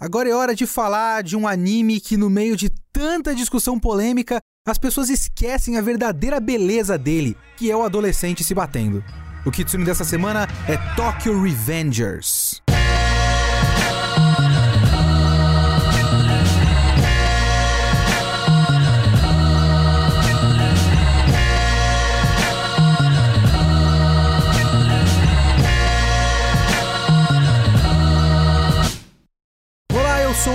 Agora é hora de falar de um anime que, no meio de tanta discussão polêmica, as pessoas esquecem a verdadeira beleza dele, que é o adolescente se batendo. O Kitsune dessa semana é Tokyo Revengers.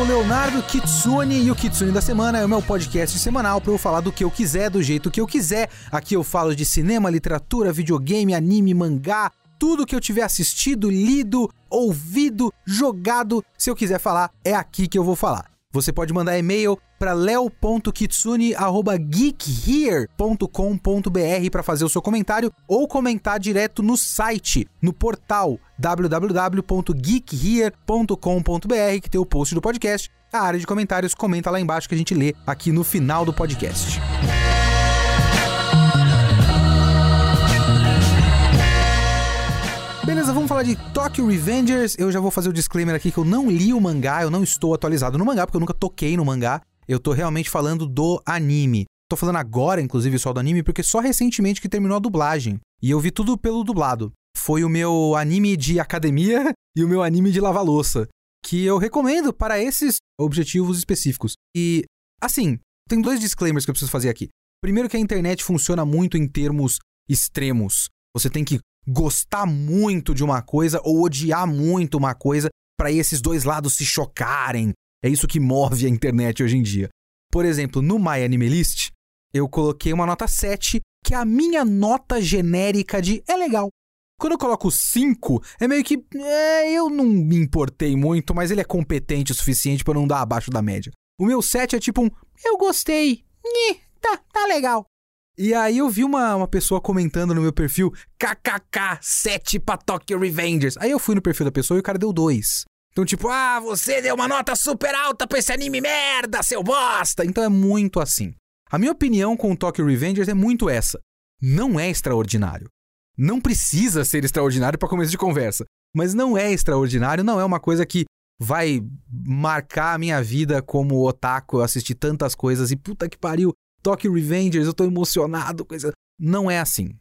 Leonardo Kitsune e o Kitsune da Semana é o meu podcast semanal para eu falar do que eu quiser, do jeito que eu quiser. Aqui eu falo de cinema, literatura, videogame, anime, mangá, tudo que eu tiver assistido, lido, ouvido, jogado. Se eu quiser falar, é aqui que eu vou falar. Você pode mandar e-mail para leo.kitsune@geekhere.com.br para fazer o seu comentário ou comentar direto no site, no portal www.geekhere.com.br, que tem o post do podcast. A área de comentários comenta lá embaixo que a gente lê aqui no final do podcast. Beleza, vamos falar de Tokyo Revengers. Eu já vou fazer o disclaimer aqui que eu não li o mangá, eu não estou atualizado no mangá, porque eu nunca toquei no mangá. Eu tô realmente falando do anime. Tô falando agora, inclusive, só do anime, porque só recentemente que terminou a dublagem. E eu vi tudo pelo dublado. Foi o meu anime de academia e o meu anime de lavar louça. Que eu recomendo para esses objetivos específicos. E, assim, tem dois disclaimers que eu preciso fazer aqui. Primeiro, que a internet funciona muito em termos extremos. Você tem que gostar muito de uma coisa ou odiar muito uma coisa para esses dois lados se chocarem. É isso que move a internet hoje em dia. Por exemplo, no My Animalist, eu coloquei uma nota 7, que é a minha nota genérica de é legal. Quando eu coloco 5, é meio que. É, eu não me importei muito, mas ele é competente o suficiente para não dar abaixo da média. O meu 7 é tipo um. Eu gostei. Tá, tá legal. E aí eu vi uma, uma pessoa comentando no meu perfil, kkk, 7 pra Tokyo Revengers. Aí eu fui no perfil da pessoa e o cara deu 2. Então, tipo, ah, você deu uma nota super alta pra esse anime merda, seu bosta! Então é muito assim. A minha opinião com o Tokyo Revengers é muito essa. Não é extraordinário. Não precisa ser extraordinário para começo de conversa. Mas não é extraordinário, não é uma coisa que vai marcar a minha vida como otaku, eu assisti tantas coisas e puta que pariu, Tokyo Revengers, eu tô emocionado, coisa. Não é assim.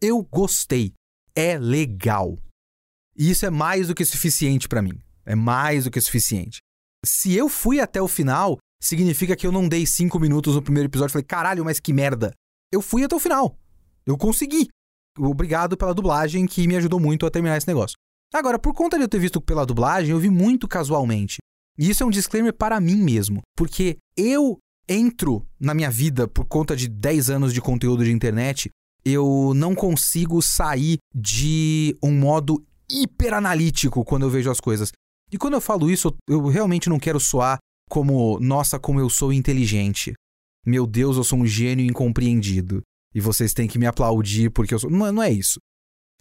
Eu gostei. É legal. E isso é mais do que suficiente para mim. É mais do que suficiente. Se eu fui até o final, significa que eu não dei cinco minutos no primeiro episódio e falei, caralho, mas que merda. Eu fui até o final. Eu consegui. Obrigado pela dublagem que me ajudou muito a terminar esse negócio. Agora, por conta de eu ter visto pela dublagem, eu vi muito casualmente. E isso é um disclaimer para mim mesmo, porque eu entro na minha vida por conta de 10 anos de conteúdo de internet, eu não consigo sair de um modo hiperanalítico quando eu vejo as coisas. E quando eu falo isso, eu realmente não quero soar como, nossa, como eu sou inteligente. Meu Deus, eu sou um gênio incompreendido. E vocês têm que me aplaudir porque eu sou. Não, não é isso.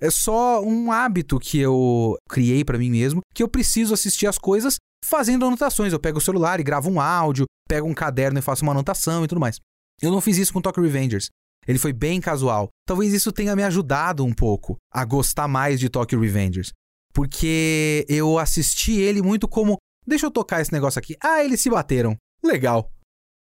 É só um hábito que eu criei para mim mesmo, que eu preciso assistir as coisas fazendo anotações. Eu pego o celular e gravo um áudio, pego um caderno e faço uma anotação e tudo mais. Eu não fiz isso com Tokyo Revengers. Ele foi bem casual. Talvez isso tenha me ajudado um pouco a gostar mais de Tokyo Revengers. Porque eu assisti ele muito como. Deixa eu tocar esse negócio aqui. Ah, eles se bateram. Legal.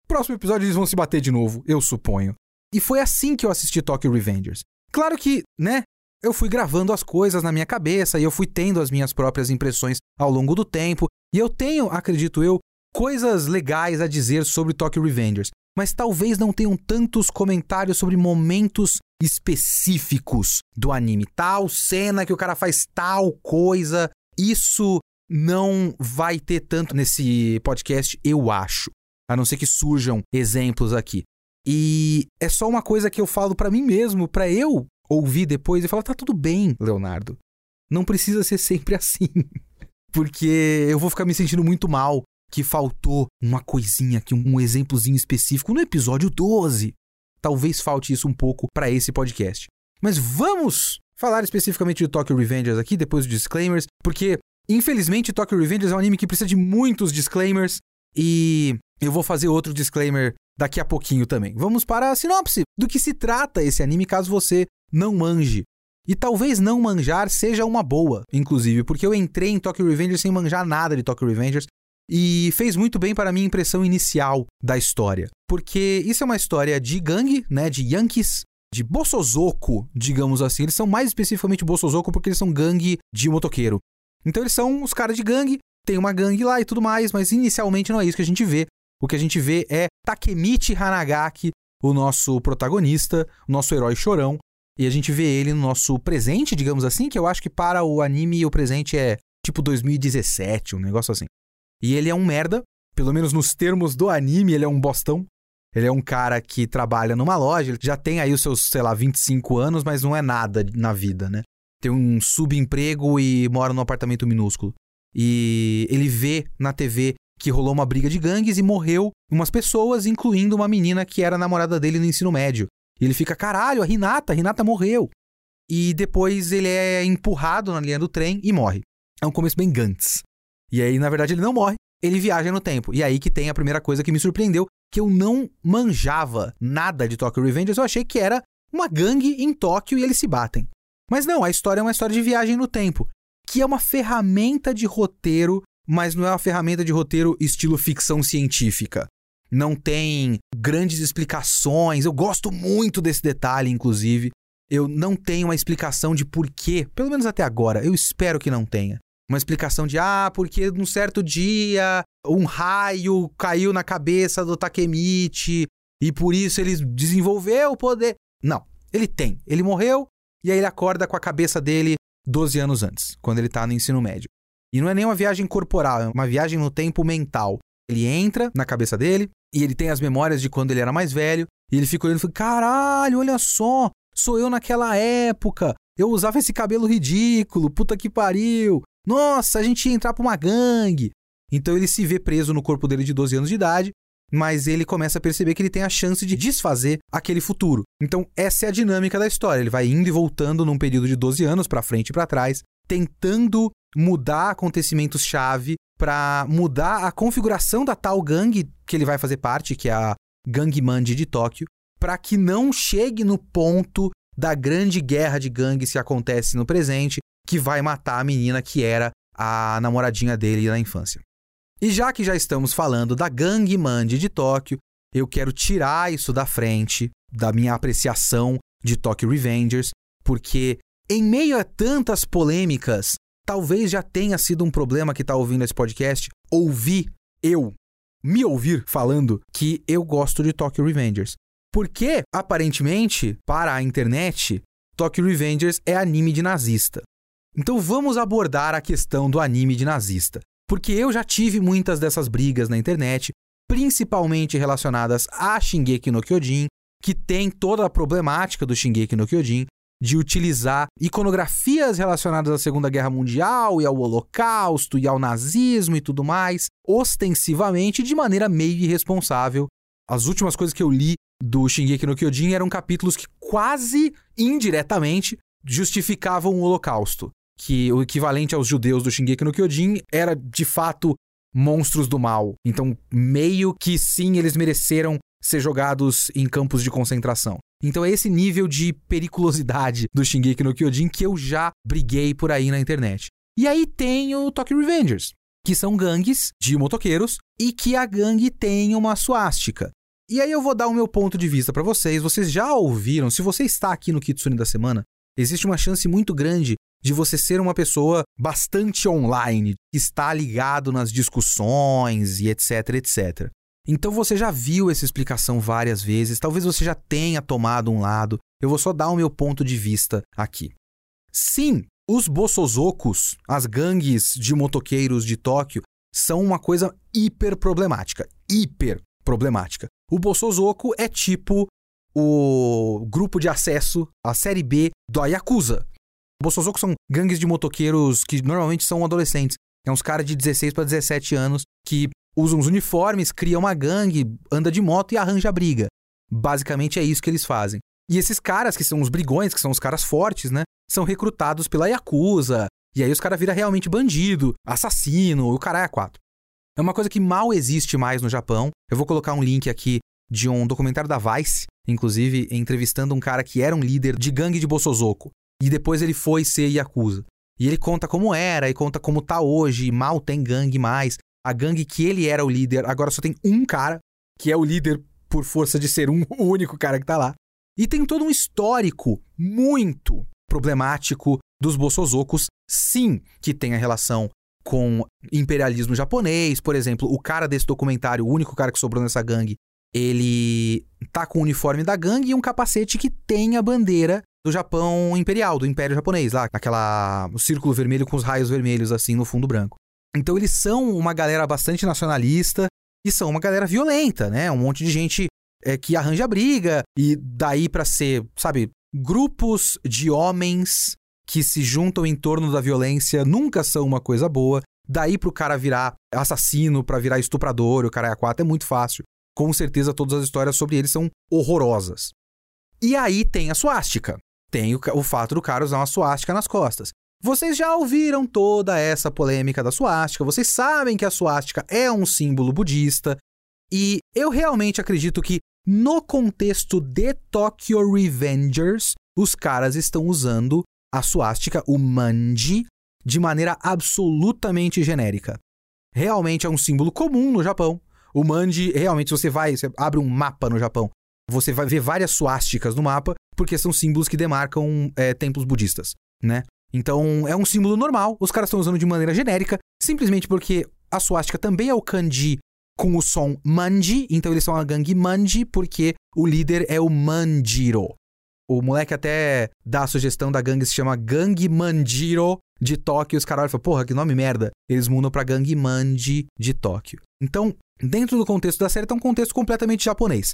Próximo episódio eles vão se bater de novo, eu suponho. E foi assim que eu assisti Tokyo Revengers. Claro que, né? Eu fui gravando as coisas na minha cabeça e eu fui tendo as minhas próprias impressões ao longo do tempo. E eu tenho, acredito eu, coisas legais a dizer sobre Tokyo Revengers, mas talvez não tenham tantos comentários sobre momentos específicos do anime. Tal cena que o cara faz tal coisa. Isso não vai ter tanto nesse podcast, eu acho. A não ser que surjam exemplos aqui. E é só uma coisa que eu falo para mim mesmo, para eu ouvir depois e falar: tá tudo bem, Leonardo. Não precisa ser sempre assim. Porque eu vou ficar me sentindo muito mal que faltou uma coisinha aqui, um exemplozinho específico no episódio 12. Talvez falte isso um pouco para esse podcast. Mas vamos falar especificamente de Tokyo Revengers aqui, depois dos disclaimers, porque infelizmente Tokyo Revengers é um anime que precisa de muitos disclaimers e eu vou fazer outro disclaimer daqui a pouquinho também. Vamos para a sinopse do que se trata esse anime caso você não manje. E talvez não manjar seja uma boa, inclusive, porque eu entrei em Tokyo Revengers sem manjar nada de Tokyo Revengers e fez muito bem para a minha impressão inicial da história. Porque isso é uma história de gangue, né, de Yankees, de Bossozoko, digamos assim. Eles são mais especificamente Bossozoko porque eles são gangue de motoqueiro. Então eles são os caras de gangue, tem uma gangue lá e tudo mais, mas inicialmente não é isso que a gente vê. O que a gente vê é Takemichi Hanagaki, o nosso protagonista, o nosso herói chorão, e a gente vê ele no nosso presente, digamos assim, que eu acho que para o anime o presente é tipo 2017, um negócio assim. E ele é um merda, pelo menos nos termos do anime, ele é um bostão. Ele é um cara que trabalha numa loja, ele já tem aí os seus, sei lá, 25 anos, mas não é nada na vida, né? Tem um subemprego e mora num apartamento minúsculo. E ele vê na TV que rolou uma briga de gangues e morreu umas pessoas, incluindo uma menina que era namorada dele no ensino médio. E ele fica, caralho, a Renata, a Renata morreu. E depois ele é empurrado na linha do trem e morre. É um começo bem Gantz. E aí, na verdade, ele não morre, ele viaja no tempo. E aí que tem a primeira coisa que me surpreendeu, que eu não manjava nada de Tokyo Revengers, eu achei que era uma gangue em Tóquio e eles se batem. Mas não, a história é uma história de viagem no tempo, que é uma ferramenta de roteiro, mas não é uma ferramenta de roteiro estilo ficção científica. Não tem grandes explicações. Eu gosto muito desse detalhe, inclusive. Eu não tenho uma explicação de porquê, pelo menos até agora. Eu espero que não tenha. Uma explicação de, ah, porque num certo dia um raio caiu na cabeça do Takemichi e por isso ele desenvolveu o poder. Não, ele tem. Ele morreu e aí ele acorda com a cabeça dele 12 anos antes, quando ele tá no ensino médio. E não é nem uma viagem corporal, é uma viagem no tempo mental. Ele entra na cabeça dele e ele tem as memórias de quando ele era mais velho e ele fica olhando e fala: caralho, olha só, sou eu naquela época. Eu usava esse cabelo ridículo, puta que pariu. Nossa, a gente ia entrar pra uma gangue. Então ele se vê preso no corpo dele de 12 anos de idade, mas ele começa a perceber que ele tem a chance de desfazer aquele futuro. Então essa é a dinâmica da história. Ele vai indo e voltando num período de 12 anos para frente e para trás, tentando mudar acontecimentos chave para mudar a configuração da tal gangue que ele vai fazer parte, que é a Gangue Mandi de Tóquio, para que não chegue no ponto da grande guerra de gangues que acontece no presente, que vai matar a menina que era a namoradinha dele na infância. E já que já estamos falando da Gangue Mandi de Tóquio, eu quero tirar isso da frente da minha apreciação de Tokyo Revengers, porque em meio a tantas polêmicas, talvez já tenha sido um problema que está ouvindo esse podcast ouvir eu me ouvir falando que eu gosto de Tokyo Revengers. Porque, aparentemente, para a internet, Tokyo Revengers é anime de nazista. Então vamos abordar a questão do anime de nazista. Porque eu já tive muitas dessas brigas na internet, principalmente relacionadas a Shingeki no Kyojin, que tem toda a problemática do Shingeki no Kyojin, de utilizar iconografias relacionadas à Segunda Guerra Mundial e ao Holocausto e ao nazismo e tudo mais, ostensivamente de maneira meio irresponsável. As últimas coisas que eu li do Shingeki no Kyojin eram capítulos que quase indiretamente justificavam o Holocausto, que o equivalente aos judeus do Shingeki no Kyojin era de fato monstros do mal. Então, meio que sim, eles mereceram ser jogados em campos de concentração. Então é esse nível de periculosidade do Shingeki no Kyojin que eu já briguei por aí na internet. E aí tem o Tokyo Revengers, que são gangues de motoqueiros e que a gangue tem uma suástica. E aí eu vou dar o meu ponto de vista para vocês. Vocês já ouviram, se você está aqui no Kitsune da semana, existe uma chance muito grande de você ser uma pessoa bastante online, que está ligado nas discussões e etc, etc. Então você já viu essa explicação várias vezes, talvez você já tenha tomado um lado. Eu vou só dar o meu ponto de vista aqui. Sim, os Bossozokos, as gangues de motoqueiros de Tóquio, são uma coisa hiper problemática. Hiper problemática. O Bossozoko é tipo o grupo de acesso à série B do Yakuza. Bossozoko são gangues de motoqueiros que normalmente são adolescentes. É uns caras de 16 para 17 anos que usam os uniformes, cria uma gangue, anda de moto e arranja briga. Basicamente é isso que eles fazem. E esses caras, que são os brigões, que são os caras fortes, né? São recrutados pela Yakuza. E aí os caras viram realmente bandido, assassino, o caralho é quatro. É uma coisa que mal existe mais no Japão. Eu vou colocar um link aqui de um documentário da Vice, inclusive entrevistando um cara que era um líder de gangue de Bossozoko. E depois ele foi ser Yakuza. E ele conta como era e conta como tá hoje, mal tem gangue mais. A gangue que ele era o líder, agora só tem um cara, que é o líder por força de ser um, o único cara que tá lá. E tem todo um histórico muito problemático dos Bossozokos, sim, que tem a relação com imperialismo japonês, por exemplo, o cara desse documentário, o único cara que sobrou nessa gangue, ele tá com o uniforme da gangue e um capacete que tem a bandeira do Japão imperial, do Império Japonês, lá, aquela o círculo vermelho com os raios vermelhos assim no fundo branco. Então eles são uma galera bastante nacionalista e são uma galera violenta, né? Um monte de gente é, que arranja briga e daí para ser, sabe, grupos de homens que se juntam em torno da violência nunca são uma coisa boa. Daí pro cara virar assassino, para virar estuprador, o cara é a quatro é muito fácil. Com certeza todas as histórias sobre ele são horrorosas. E aí tem a suástica. Tem o, o fato do cara usar uma suástica nas costas. Vocês já ouviram toda essa polêmica da suástica, vocês sabem que a suástica é um símbolo budista, e eu realmente acredito que no contexto de Tokyo Revengers, os caras estão usando a suástica, o manji, de maneira absolutamente genérica. Realmente é um símbolo comum no Japão. O manji, realmente, se você vai, você abre um mapa no Japão, você vai ver várias suásticas no mapa, porque são símbolos que demarcam é, templos budistas, né? Então, é um símbolo normal, os caras estão usando de maneira genérica, simplesmente porque a suástica também é o kanji com o som manji, então eles são a gangue manji porque o líder é o Manjiro. O moleque até dá a sugestão da gangue se chama Gangue Manjiro de Tóquio. Os caras falam, porra, que nome merda. Eles mudam pra Gangue Manji de Tóquio. Então, dentro do contexto da série, tá um contexto completamente japonês.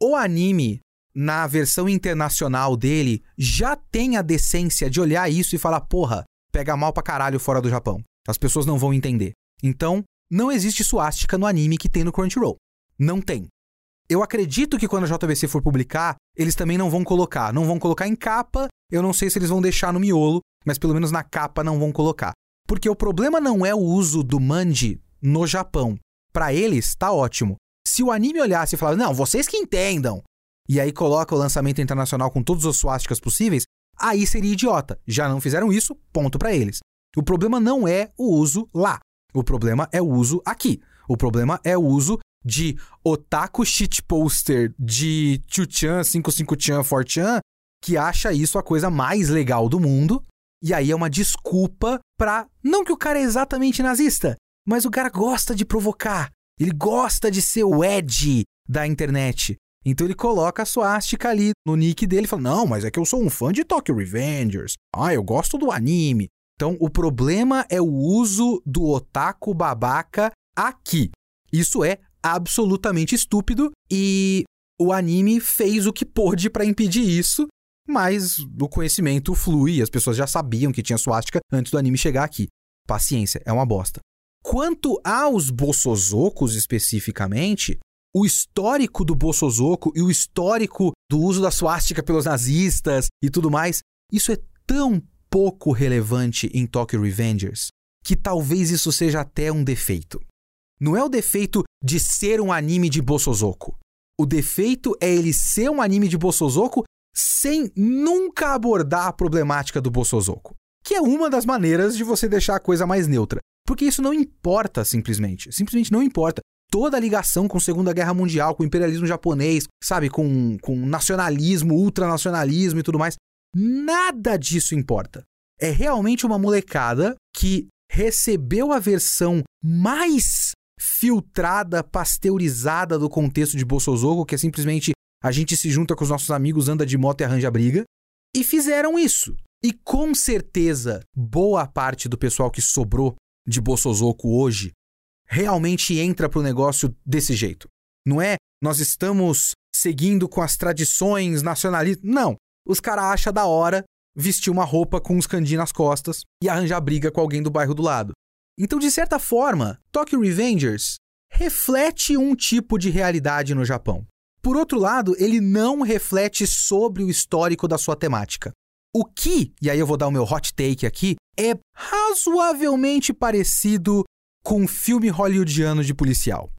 O anime, na versão internacional dele, já tem a decência de olhar isso e falar, porra, pega mal pra caralho fora do Japão. As pessoas não vão entender. Então, não existe suástica no anime que tem no Crunchyroll. Não tem. Eu acredito que quando a JBC for publicar, eles também não vão colocar. Não vão colocar em capa, eu não sei se eles vão deixar no miolo, mas pelo menos na capa não vão colocar. Porque o problema não é o uso do manji no Japão. Para eles, tá ótimo. Se o anime olhasse e falasse, não, vocês que entendam, e aí coloca o lançamento internacional com todos os suásticas possíveis, aí seria idiota. Já não fizeram isso, ponto para eles. O problema não é o uso lá. O problema é o uso aqui. O problema é o uso de otaku shitposter de Chuchan, 55chan, 4chan, que acha isso a coisa mais legal do mundo. E aí é uma desculpa pra. Não que o cara é exatamente nazista, mas o cara gosta de provocar. Ele gosta de ser o Ed da internet. Então ele coloca a suástica ali no nick dele e fala: Não, mas é que eu sou um fã de Tokyo Revengers. Ah, eu gosto do anime. Então o problema é o uso do otaku babaca aqui. Isso é absolutamente estúpido e o anime fez o que pôde para impedir isso, mas o conhecimento flui, as pessoas já sabiam que tinha suástica antes do anime chegar aqui. Paciência, é uma bosta. Quanto aos Bossozokos especificamente, o histórico do Bossozoko e o histórico do uso da suástica pelos nazistas e tudo mais, isso é tão pouco relevante em Tokyo Revengers que talvez isso seja até um defeito. Não é o defeito de ser um anime de Bossozoko. O defeito é ele ser um anime de Bossozoko sem nunca abordar a problemática do Bossozoko. Que é uma das maneiras de você deixar a coisa mais neutra. Porque isso não importa simplesmente. Simplesmente não importa. Toda a ligação com a Segunda Guerra Mundial, com o imperialismo japonês, sabe, com, com nacionalismo, ultranacionalismo e tudo mais, nada disso importa. É realmente uma molecada que recebeu a versão mais filtrada, pasteurizada do contexto de Bolsonaro, que é simplesmente a gente se junta com os nossos amigos, anda de moto e arranja briga. E fizeram isso. E com certeza, boa parte do pessoal que sobrou de Bolsozoco hoje realmente entra pro negócio desse jeito. Não é nós estamos seguindo com as tradições nacionalistas. Não. Os caras acham da hora vestir uma roupa com uns candi nas costas e arranjar briga com alguém do bairro do lado. Então, de certa forma, Tokyo Revengers reflete um tipo de realidade no Japão. Por outro lado, ele não reflete sobre o histórico da sua temática. O que, e aí eu vou dar o meu hot take aqui, é razoavelmente parecido com um filme hollywoodiano de policial.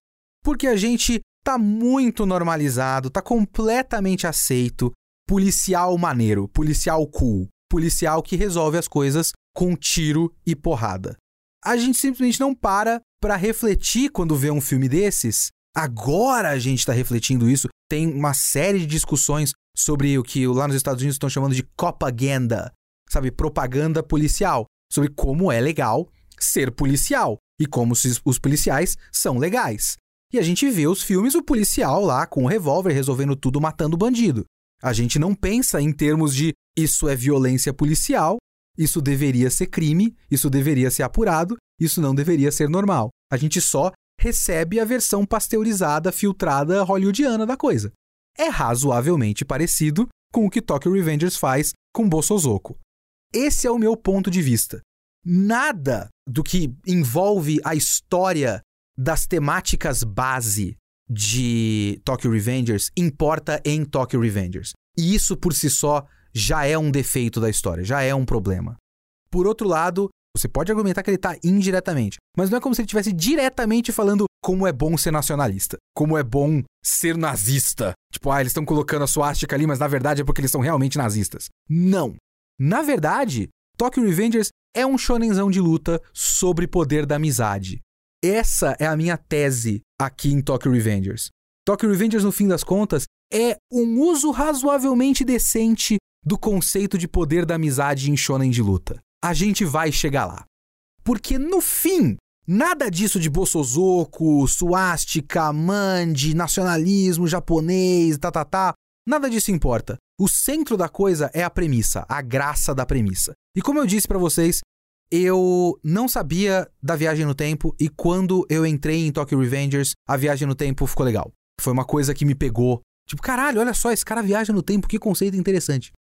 Porque a gente tá muito normalizado, tá completamente aceito policial maneiro, policial cool, policial que resolve as coisas com tiro e porrada. a gente simplesmente não para para refletir quando vê um filme desses. Agora a gente está refletindo isso. Tem uma série de discussões sobre o que lá nos Estados Unidos estão chamando de propaganda, sabe, propaganda policial, sobre como é legal ser policial e como os policiais são legais. E a gente vê os filmes, o policial lá com o revólver resolvendo tudo matando o bandido. A gente não pensa em termos de isso é violência policial, isso deveria ser crime, isso deveria ser apurado, isso não deveria ser normal. A gente só recebe a versão pasteurizada, filtrada hollywoodiana da coisa. É razoavelmente parecido com o que Tokyo Revengers faz com Bossozoko. Esse é o meu ponto de vista. Nada do que envolve a história das temáticas base de Tokyo Revengers importa em Tokyo Revengers. E isso por si só já é um defeito da história, já é um problema. Por outro lado, você pode argumentar que ele está indiretamente, mas não é como se ele estivesse diretamente falando como é bom ser nacionalista, como é bom ser nazista. Tipo, ah, eles estão colocando a suástica ali, mas na verdade é porque eles são realmente nazistas. Não. Na verdade, Tokyo Revengers é um shonenzão de luta sobre poder da amizade. Essa é a minha tese aqui em Tokyo Revengers. Tokyo Revengers, no fim das contas, é um uso razoavelmente decente do conceito de poder da amizade em shonen de luta. A gente vai chegar lá. Porque no fim, nada disso de Bossozoko, suástica, mande, nacionalismo japonês, tá, tá, tá, nada disso importa. O centro da coisa é a premissa, a graça da premissa. E como eu disse para vocês, eu não sabia da viagem no tempo e quando eu entrei em Tokyo Revengers, a viagem no tempo ficou legal. Foi uma coisa que me pegou. Tipo, caralho, olha só, esse cara viaja no tempo, que conceito interessante.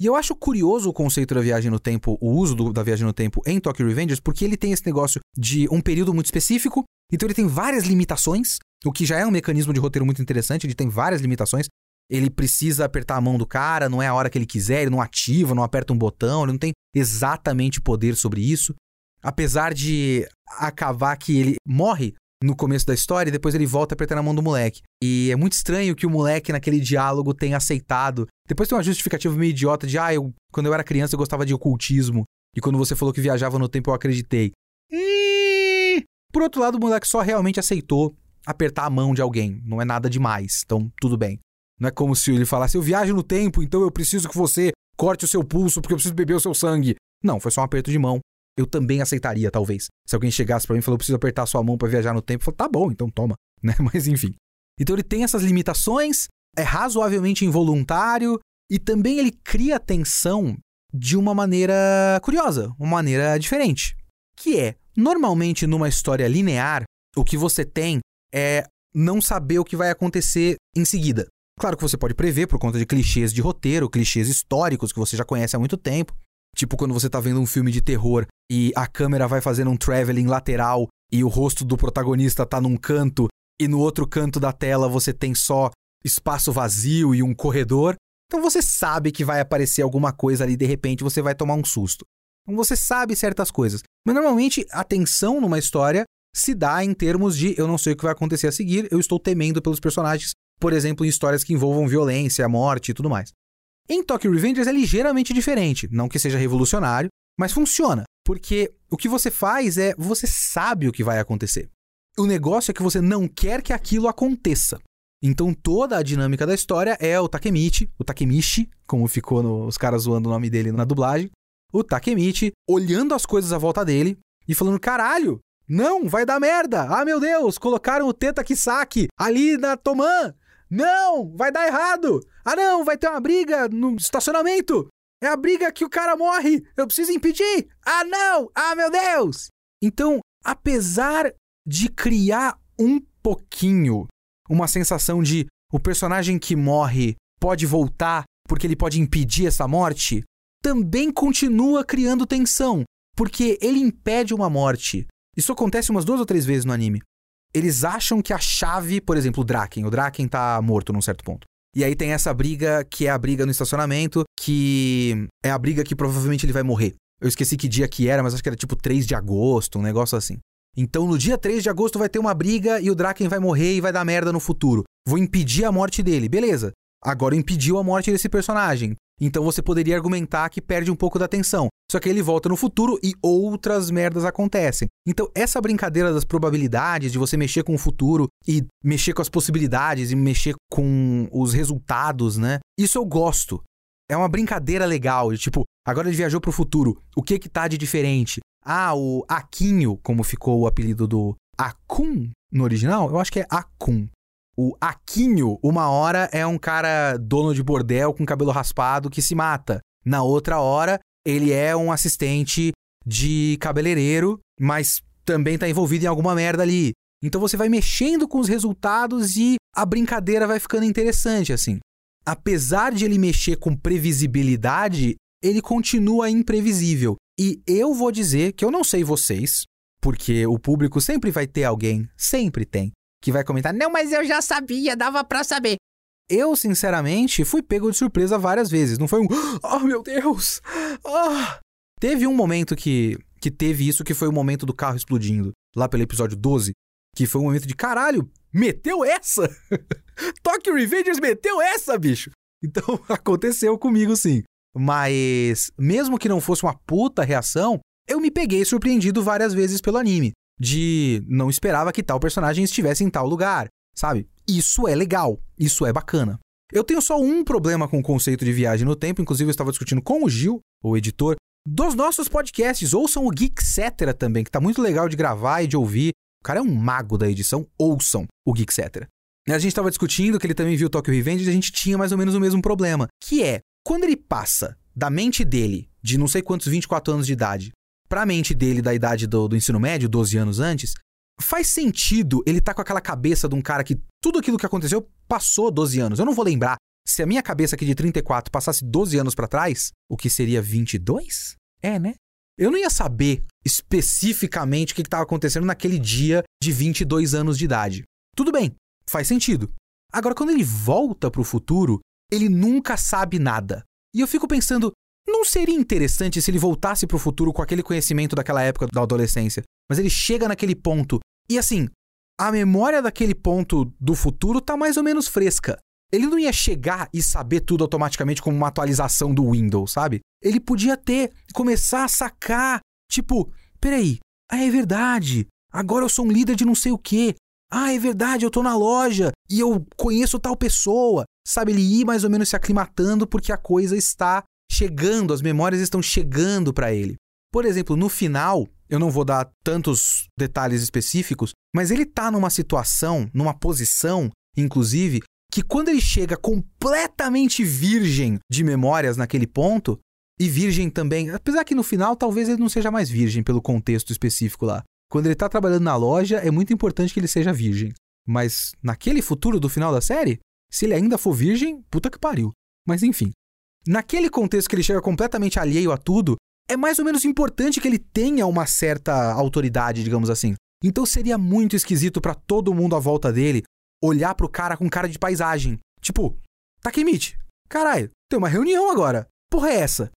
E eu acho curioso o conceito da viagem no tempo, o uso do, da viagem no tempo em Tokyo Revengers, porque ele tem esse negócio de um período muito específico, então ele tem várias limitações, o que já é um mecanismo de roteiro muito interessante, ele tem várias limitações. Ele precisa apertar a mão do cara, não é a hora que ele quiser, ele não ativa, não aperta um botão, ele não tem exatamente poder sobre isso. Apesar de acabar que ele morre no começo da história e depois ele volta apertando a mão do moleque. E é muito estranho que o moleque naquele diálogo tenha aceitado. Depois tem uma justificativa meio idiota de, ah, eu, quando eu era criança eu gostava de ocultismo. E quando você falou que viajava no tempo eu acreditei. E... Por outro lado, o moleque só realmente aceitou apertar a mão de alguém. Não é nada demais. Então, tudo bem. Não é como se ele falasse, eu viajo no tempo, então eu preciso que você corte o seu pulso porque eu preciso beber o seu sangue. Não, foi só um aperto de mão. Eu também aceitaria, talvez. Se alguém chegasse para mim e falou, preciso apertar sua mão para viajar no tempo, eu falo, tá bom, então toma, né? Mas enfim. Então ele tem essas limitações, é razoavelmente involuntário e também ele cria tensão de uma maneira curiosa, uma maneira diferente. Que é, normalmente numa história linear, o que você tem é não saber o que vai acontecer em seguida. Claro que você pode prever por conta de clichês de roteiro, clichês históricos que você já conhece há muito tempo. Tipo quando você tá vendo um filme de terror e a câmera vai fazendo um traveling lateral e o rosto do protagonista tá num canto e no outro canto da tela você tem só espaço vazio e um corredor. Então você sabe que vai aparecer alguma coisa ali de repente você vai tomar um susto. Então você sabe certas coisas. Mas normalmente a tensão numa história se dá em termos de eu não sei o que vai acontecer a seguir, eu estou temendo pelos personagens, por exemplo, em histórias que envolvam violência, morte e tudo mais. Em Tokyo Revengers é ligeiramente diferente, não que seja revolucionário, mas funciona, porque o que você faz é você sabe o que vai acontecer. O negócio é que você não quer que aquilo aconteça. Então toda a dinâmica da história é o Takemichi, o Takemichi, como ficou no, os caras zoando o nome dele na dublagem, o Takemichi olhando as coisas à volta dele e falando: "Caralho, não, vai dar merda. Ah, meu Deus, colocaram o Teta Kisaki ali na Toman. Não, vai dar errado. Ah, não, vai ter uma briga no estacionamento. É a briga que o cara morre. Eu preciso impedir. Ah, não. Ah, meu Deus. Então, apesar de criar um pouquinho uma sensação de o personagem que morre pode voltar porque ele pode impedir essa morte, também continua criando tensão, porque ele impede uma morte. Isso acontece umas duas ou três vezes no anime eles acham que a chave, por exemplo, o Draken, o Draken tá morto num certo ponto. E aí tem essa briga que é a briga no estacionamento, que é a briga que provavelmente ele vai morrer. Eu esqueci que dia que era, mas acho que era tipo 3 de agosto, um negócio assim. Então no dia 3 de agosto vai ter uma briga e o Draken vai morrer e vai dar merda no futuro. Vou impedir a morte dele, beleza. Agora impediu a morte desse personagem. Então você poderia argumentar que perde um pouco da atenção. Só que ele volta no futuro e outras merdas acontecem. Então, essa brincadeira das probabilidades, de você mexer com o futuro e mexer com as possibilidades e mexer com os resultados, né? Isso eu gosto. É uma brincadeira legal, de, tipo, agora ele viajou pro futuro, o que que tá de diferente? Ah, o Aquinho, como ficou o apelido do Akun no original, eu acho que é Akun. O Aquinho, uma hora, é um cara dono de bordel com cabelo raspado que se mata. Na outra hora, ele é um assistente de cabeleireiro, mas também tá envolvido em alguma merda ali. Então você vai mexendo com os resultados e a brincadeira vai ficando interessante, assim. Apesar de ele mexer com previsibilidade, ele continua imprevisível. E eu vou dizer que eu não sei vocês, porque o público sempre vai ter alguém, sempre tem, que vai comentar: "Não, mas eu já sabia, dava para saber". Eu, sinceramente, fui pego de surpresa várias vezes. Não foi um, oh meu Deus! Ah! Teve um momento que, que teve isso, que foi o momento do carro explodindo, lá pelo episódio 12, que foi um momento de caralho, meteu essa! Tokyo Revengers meteu essa, bicho! Então aconteceu comigo sim. Mas, mesmo que não fosse uma puta reação, eu me peguei surpreendido várias vezes pelo anime. De não esperava que tal personagem estivesse em tal lugar, sabe? Isso é legal, isso é bacana. Eu tenho só um problema com o conceito de viagem no tempo, inclusive eu estava discutindo com o Gil, o editor, dos nossos podcasts. Ouçam o Geekcetera também, que tá muito legal de gravar e de ouvir. O cara é um mago da edição, ouçam o Geekcetera. A gente estava discutindo que ele também viu Tokyo Revenge e a gente tinha mais ou menos o mesmo problema, que é quando ele passa da mente dele, de não sei quantos 24 anos de idade, para a mente dele da idade do, do, ensino médio, 12 anos antes, faz sentido ele tá com aquela cabeça de um cara que tudo aquilo que aconteceu passou 12 anos. Eu não vou lembrar. Se a minha cabeça aqui de 34 passasse 12 anos para trás, o que seria 22? É, né? Eu não ia saber especificamente o que estava acontecendo naquele dia de 22 anos de idade. Tudo bem, faz sentido. Agora, quando ele volta para o futuro, ele nunca sabe nada. E eu fico pensando, não seria interessante se ele voltasse para o futuro com aquele conhecimento daquela época da adolescência? Mas ele chega naquele ponto e assim, a memória daquele ponto do futuro tá mais ou menos fresca. Ele não ia chegar e saber tudo automaticamente como uma atualização do Windows, sabe? Ele podia ter, começar a sacar, tipo, peraí, ah, é verdade, agora eu sou um líder de não sei o quê. Ah, é verdade, eu tô na loja e eu conheço tal pessoa. Sabe, ele ir mais ou menos se aclimatando porque a coisa está chegando, as memórias estão chegando para ele. Por exemplo, no final, eu não vou dar tantos detalhes específicos, mas ele tá numa situação, numa posição, inclusive, que quando ele chega completamente virgem de memórias naquele ponto, e virgem também, apesar que no final talvez ele não seja mais virgem pelo contexto específico lá. Quando ele tá trabalhando na loja, é muito importante que ele seja virgem. Mas naquele futuro do final da série, se ele ainda for virgem, puta que pariu. Mas enfim. Naquele contexto que ele chega completamente alheio a tudo, é mais ou menos importante que ele tenha uma certa autoridade, digamos assim. Então seria muito esquisito para todo mundo à volta dele olhar pro cara com cara de paisagem. Tipo, Takemichi, caralho, tem uma reunião agora. Porra é essa?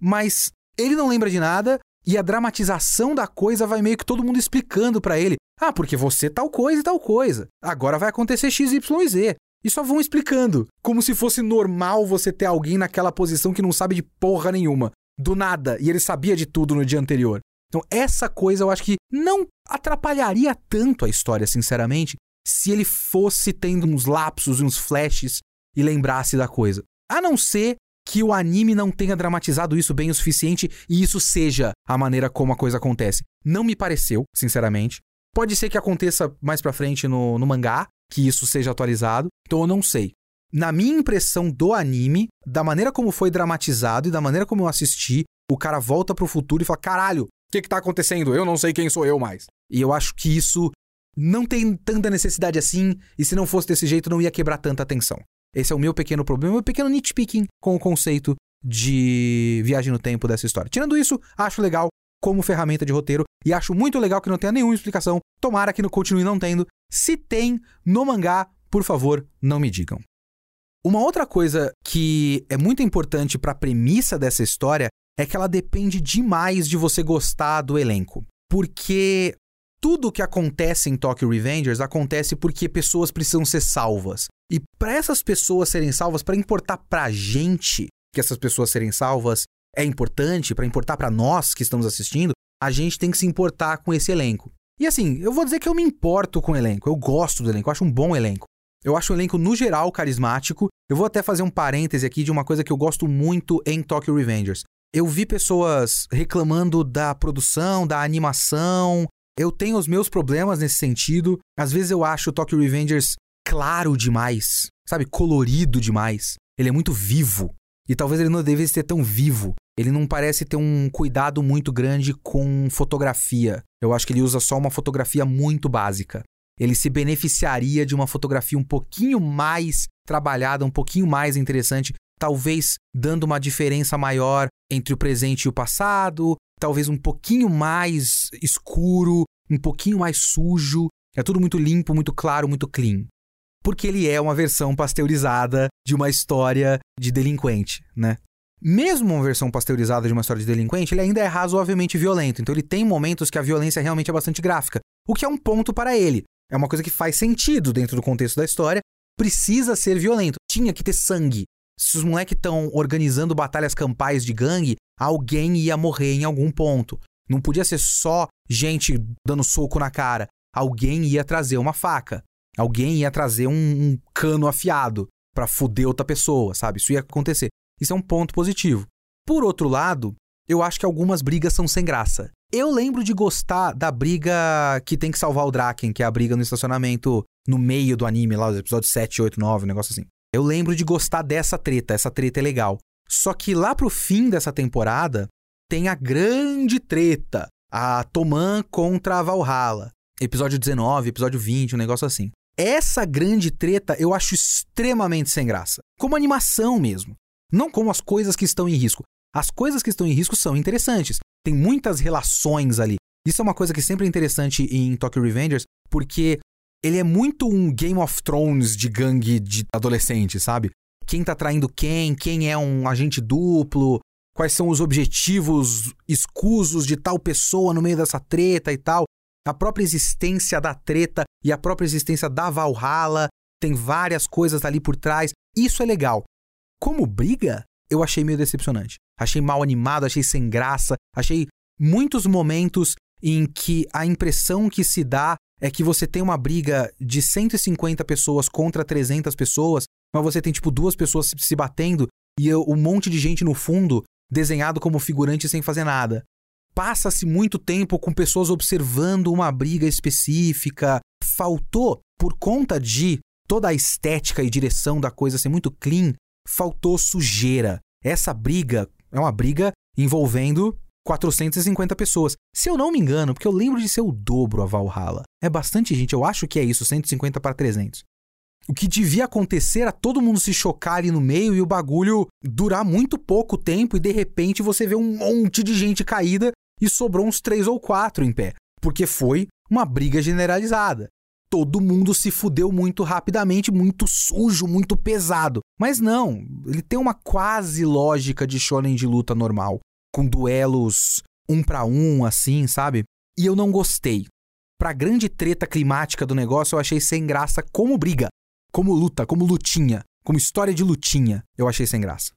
Mas ele não lembra de nada e a dramatização da coisa vai meio que todo mundo explicando para ele. Ah, porque você tal coisa e tal coisa. Agora vai acontecer X, Y e só vão explicando. Como se fosse normal você ter alguém naquela posição que não sabe de porra nenhuma. Do nada. E ele sabia de tudo no dia anterior. Então, essa coisa eu acho que não atrapalharia tanto a história, sinceramente, se ele fosse tendo uns lapsos e uns flashes e lembrasse da coisa. A não ser que o anime não tenha dramatizado isso bem o suficiente e isso seja a maneira como a coisa acontece. Não me pareceu, sinceramente. Pode ser que aconteça mais pra frente no, no mangá, que isso seja atualizado, então eu não sei. Na minha impressão do anime, da maneira como foi dramatizado e da maneira como eu assisti, o cara volta pro futuro e fala: caralho, o que que tá acontecendo? Eu não sei quem sou eu mais. E eu acho que isso não tem tanta necessidade assim, e se não fosse desse jeito, não ia quebrar tanta atenção. Esse é o meu pequeno problema, meu pequeno nitpicking com o conceito de viagem no tempo dessa história. Tirando isso, acho legal como ferramenta de roteiro e acho muito legal que não tenha nenhuma explicação. Tomara que não continue não tendo. Se tem no mangá, por favor, não me digam. Uma outra coisa que é muito importante para a premissa dessa história é que ela depende demais de você gostar do elenco. Porque tudo o que acontece em Tokyo Revengers acontece porque pessoas precisam ser salvas. E para essas pessoas serem salvas, para importar pra gente que essas pessoas serem salvas é importante, para importar para nós que estamos assistindo, a gente tem que se importar com esse elenco. E assim, eu vou dizer que eu me importo com o elenco, eu gosto do elenco, eu acho um bom elenco. Eu acho o elenco, no geral, carismático. Eu vou até fazer um parêntese aqui de uma coisa que eu gosto muito em Tokyo Revengers. Eu vi pessoas reclamando da produção, da animação. Eu tenho os meus problemas nesse sentido. Às vezes eu acho o Tokyo Revengers claro demais, sabe? Colorido demais. Ele é muito vivo. E talvez ele não devesse ser tão vivo. Ele não parece ter um cuidado muito grande com fotografia. Eu acho que ele usa só uma fotografia muito básica. Ele se beneficiaria de uma fotografia um pouquinho mais trabalhada, um pouquinho mais interessante, talvez dando uma diferença maior entre o presente e o passado, talvez um pouquinho mais escuro, um pouquinho mais sujo. É tudo muito limpo, muito claro, muito clean porque ele é uma versão pasteurizada de uma história de delinquente, né? Mesmo uma versão pasteurizada de uma história de delinquente, ele ainda é razoavelmente violento. Então ele tem momentos que a violência realmente é bastante gráfica, o que é um ponto para ele. É uma coisa que faz sentido dentro do contexto da história. Precisa ser violento. Tinha que ter sangue. Se os moleques estão organizando batalhas campais de gangue, alguém ia morrer em algum ponto. Não podia ser só gente dando soco na cara. Alguém ia trazer uma faca. Alguém ia trazer um, um cano afiado para foder outra pessoa, sabe? Isso ia acontecer. Isso é um ponto positivo. Por outro lado, eu acho que algumas brigas são sem graça. Eu lembro de gostar da briga que tem que salvar o Draken, que é a briga no estacionamento no meio do anime, lá, os episódios 7, 8, 9, um negócio assim. Eu lembro de gostar dessa treta, essa treta é legal. Só que lá pro fim dessa temporada, tem a grande treta. A Toman contra a Valhalla. Episódio 19, episódio 20, um negócio assim. Essa grande treta eu acho extremamente sem graça. Como animação mesmo. Não como as coisas que estão em risco. As coisas que estão em risco são interessantes. Tem muitas relações ali. Isso é uma coisa que sempre é interessante em Tokyo Revengers, porque ele é muito um Game of Thrones de gangue de adolescente, sabe? Quem tá traindo quem, quem é um agente duplo, quais são os objetivos escusos de tal pessoa no meio dessa treta e tal a própria existência da treta e a própria existência da Valhalla, tem várias coisas ali por trás. Isso é legal. Como briga, eu achei meio decepcionante. Achei mal animado, achei sem graça, achei muitos momentos em que a impressão que se dá é que você tem uma briga de 150 pessoas contra 300 pessoas, mas você tem tipo duas pessoas se batendo e um monte de gente no fundo desenhado como figurante sem fazer nada passa-se muito tempo com pessoas observando uma briga específica. Faltou, por conta de toda a estética e direção da coisa ser muito clean, faltou sujeira. Essa briga é uma briga envolvendo 450 pessoas. Se eu não me engano, porque eu lembro de ser o dobro a Valhalla. É bastante gente, eu acho que é isso, 150 para 300. O que devia acontecer era todo mundo se chocar ali no meio e o bagulho durar muito pouco tempo e de repente você vê um monte de gente caída e sobrou uns três ou quatro em pé, porque foi uma briga generalizada. Todo mundo se fudeu muito rapidamente, muito sujo, muito pesado. Mas não, ele tem uma quase lógica de shonen de luta normal, com duelos um para um, assim, sabe? E eu não gostei. Pra grande treta climática do negócio, eu achei sem graça como briga, como luta, como lutinha, como história de lutinha, eu achei sem graça.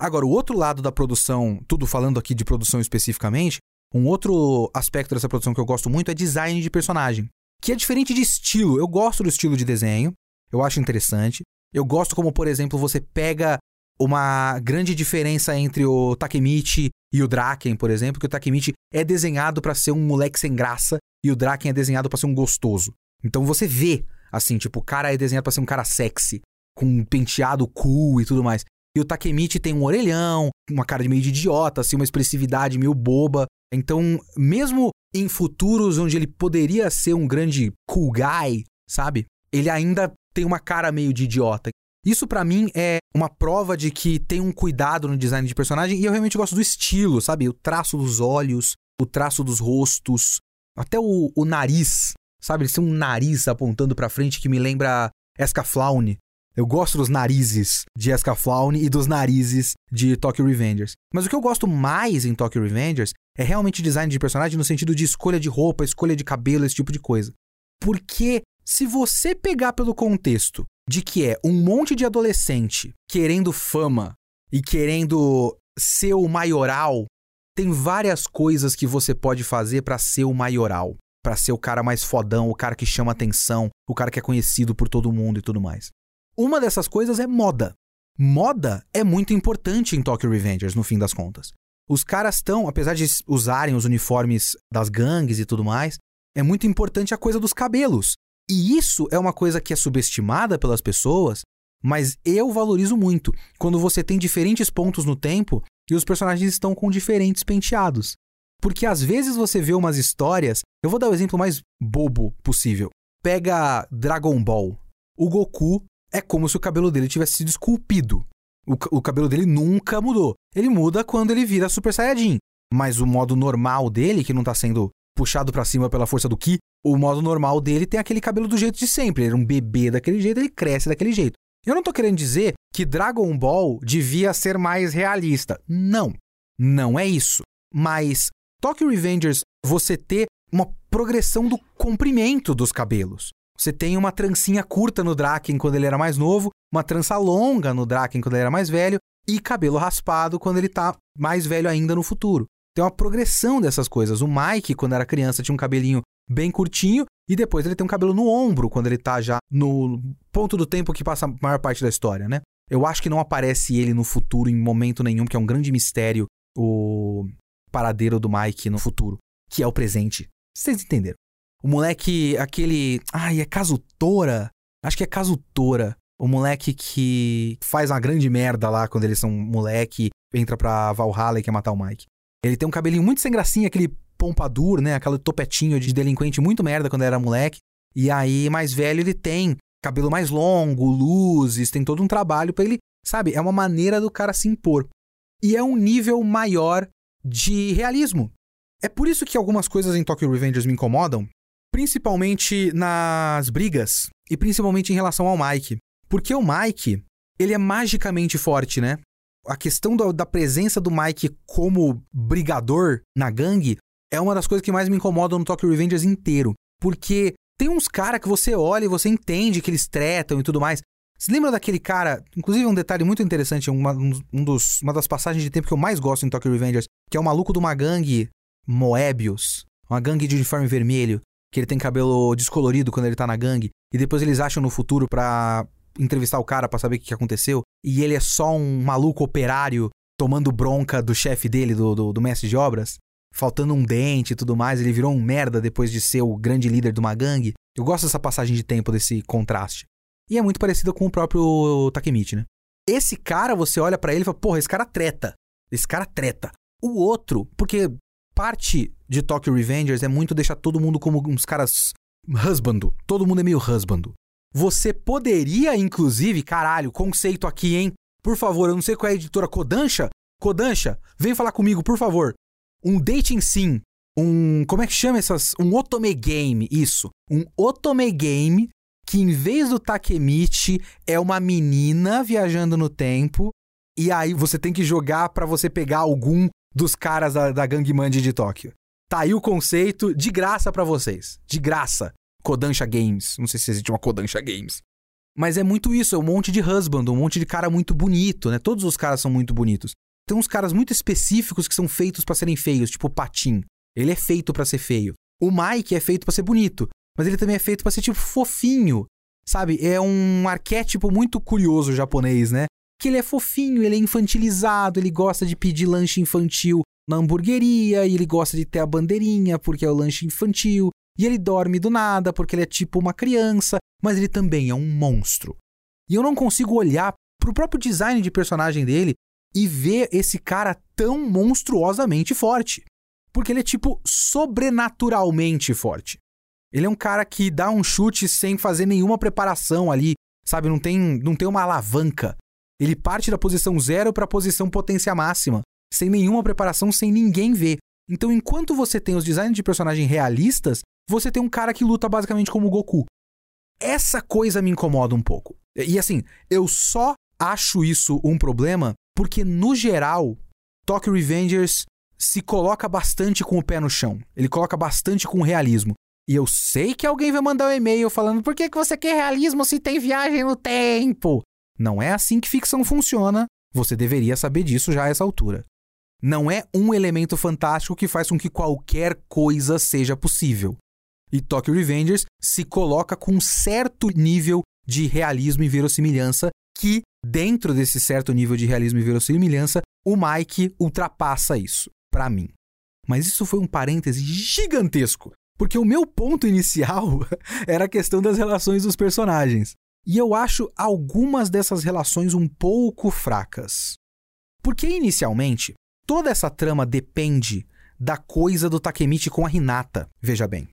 Agora, o outro lado da produção, tudo falando aqui de produção especificamente, um outro aspecto dessa produção que eu gosto muito é design de personagem, que é diferente de estilo. Eu gosto do estilo de desenho, eu acho interessante. Eu gosto como, por exemplo, você pega uma grande diferença entre o Takemichi e o Draken, por exemplo, que o Takemichi é desenhado para ser um moleque sem graça e o Draken é desenhado para ser um gostoso. Então você vê, assim, tipo, o cara é desenhado para ser um cara sexy, com um penteado cool e tudo mais. E o Takemichi tem um orelhão, uma cara de meio de idiota, assim, uma expressividade meio boba. Então, mesmo em futuros onde ele poderia ser um grande cool guy, sabe? Ele ainda tem uma cara meio de idiota. Isso para mim é uma prova de que tem um cuidado no design de personagem e eu realmente gosto do estilo, sabe? O traço dos olhos, o traço dos rostos, até o, o nariz, sabe? Ele tem um nariz apontando para frente que me lembra Escaflowne, eu gosto dos narizes de Escaflowne e dos narizes de Tokyo Revengers. Mas o que eu gosto mais em Tokyo Revengers é realmente design de personagem no sentido de escolha de roupa, escolha de cabelo, esse tipo de coisa. Porque se você pegar pelo contexto de que é um monte de adolescente querendo fama e querendo ser o maioral, tem várias coisas que você pode fazer para ser o maioral, para ser o cara mais fodão, o cara que chama atenção, o cara que é conhecido por todo mundo e tudo mais. Uma dessas coisas é moda. Moda é muito importante em Tokyo Revengers, no fim das contas. Os caras estão, apesar de usarem os uniformes das gangues e tudo mais, é muito importante a coisa dos cabelos. E isso é uma coisa que é subestimada pelas pessoas, mas eu valorizo muito quando você tem diferentes pontos no tempo e os personagens estão com diferentes penteados. Porque às vezes você vê umas histórias. Eu vou dar o exemplo mais bobo possível. Pega Dragon Ball. O Goku é como se o cabelo dele tivesse sido esculpido. O, o cabelo dele nunca mudou. Ele muda quando ele vira Super Saiyajin. Mas o modo normal dele, que não tá sendo puxado para cima pela força do Ki, o modo normal dele tem aquele cabelo do jeito de sempre. Ele era um bebê daquele jeito, ele cresce daquele jeito. Eu não tô querendo dizer que Dragon Ball devia ser mais realista. Não. Não é isso. Mas Tokyo Revengers, você ter uma progressão do comprimento dos cabelos. Você tem uma trancinha curta no Draken quando ele era mais novo, uma trança longa no Draken quando ele era mais velho e cabelo raspado quando ele tá mais velho ainda no futuro. Tem uma progressão dessas coisas. O Mike, quando era criança, tinha um cabelinho bem curtinho, e depois ele tem um cabelo no ombro, quando ele tá já no ponto do tempo que passa a maior parte da história, né? Eu acho que não aparece ele no futuro em momento nenhum, que é um grande mistério o paradeiro do Mike no futuro, que é o presente. Vocês entenderam? O moleque, aquele. Ai, é Casutora? Acho que é Casutora. O moleque que faz uma grande merda lá quando eles são moleque, entra pra Valhalla e quer matar o Mike. Ele tem um cabelinho muito sem gracinha, aquele pompadour, né? Aquele topetinho de delinquente muito merda quando era moleque. E aí, mais velho, ele tem cabelo mais longo, luzes, tem todo um trabalho para ele, sabe? É uma maneira do cara se impor. E é um nível maior de realismo. É por isso que algumas coisas em Tokyo Revengers me incomodam, principalmente nas brigas e principalmente em relação ao Mike. Porque o Mike, ele é magicamente forte, né? A questão da, da presença do Mike como brigador na gangue é uma das coisas que mais me incomodam no Tokyo Revengers inteiro. Porque tem uns caras que você olha e você entende que eles tretam e tudo mais. Você lembra daquele cara? Inclusive, um detalhe muito interessante, uma, um dos, uma das passagens de tempo que eu mais gosto em Tokyo Revengers, que é o maluco de uma gangue Moebius, uma gangue de uniforme vermelho, que ele tem cabelo descolorido quando ele tá na gangue, e depois eles acham no futuro pra entrevistar o cara para saber o que aconteceu, e ele é só um maluco operário tomando bronca do chefe dele, do, do, do mestre de obras faltando um dente e tudo mais, ele virou um merda depois de ser o grande líder de uma gangue. Eu gosto dessa passagem de tempo, desse contraste. E é muito parecida com o próprio Takemichi, né? Esse cara, você olha para ele e fala, porra, esse cara treta. Esse cara treta. O outro, porque parte de Tokyo Revengers é muito deixar todo mundo como uns caras husbando. Todo mundo é meio husbando. Você poderia, inclusive, caralho, conceito aqui, hein? Por favor, eu não sei qual é a editora Kodansha. Kodansha, vem falar comigo, por favor um dating sim, um. Como é que chama essas? Um otome game, isso. Um otome game que em vez do Takemichi é uma menina viajando no tempo. E aí você tem que jogar para você pegar algum dos caras da, da Gangmand de Tóquio. Tá aí o conceito de graça para vocês. De graça. Kodansha Games. Não sei se existe uma Kodansha Games. Mas é muito isso, é um monte de husband, um monte de cara muito bonito, né? Todos os caras são muito bonitos. Tem uns caras muito específicos que são feitos para serem feios, tipo o Patim. Ele é feito para ser feio. O Mike é feito para ser bonito, mas ele também é feito para ser tipo fofinho. Sabe? É um arquétipo muito curioso japonês, né? Que ele é fofinho, ele é infantilizado, ele gosta de pedir lanche infantil na hamburgueria, e ele gosta de ter a bandeirinha porque é o lanche infantil, e ele dorme do nada porque ele é tipo uma criança, mas ele também é um monstro. E eu não consigo olhar pro próprio design de personagem dele e ver esse cara tão monstruosamente forte. Porque ele é, tipo, sobrenaturalmente forte. Ele é um cara que dá um chute sem fazer nenhuma preparação ali, sabe? Não tem, não tem uma alavanca. Ele parte da posição zero para a posição potência máxima, sem nenhuma preparação, sem ninguém ver. Então, enquanto você tem os designs de personagem realistas, você tem um cara que luta basicamente como o Goku. Essa coisa me incomoda um pouco. E assim, eu só acho isso um problema porque, no geral, Tokyo Revengers se coloca bastante com o pé no chão. Ele coloca bastante com o realismo. E eu sei que alguém vai mandar um e-mail falando por que, que você quer realismo se tem viagem no tempo? Não é assim que ficção funciona. Você deveria saber disso já a essa altura. Não é um elemento fantástico que faz com que qualquer coisa seja possível. E Tokyo Revengers se coloca com um certo nível de realismo e verossimilhança que, dentro desse certo nível de realismo e verossimilhança, o Mike ultrapassa isso, para mim. Mas isso foi um parêntese gigantesco, porque o meu ponto inicial era a questão das relações dos personagens. E eu acho algumas dessas relações um pouco fracas. Porque inicialmente, toda essa trama depende da coisa do Takemichi com a Hinata, veja bem.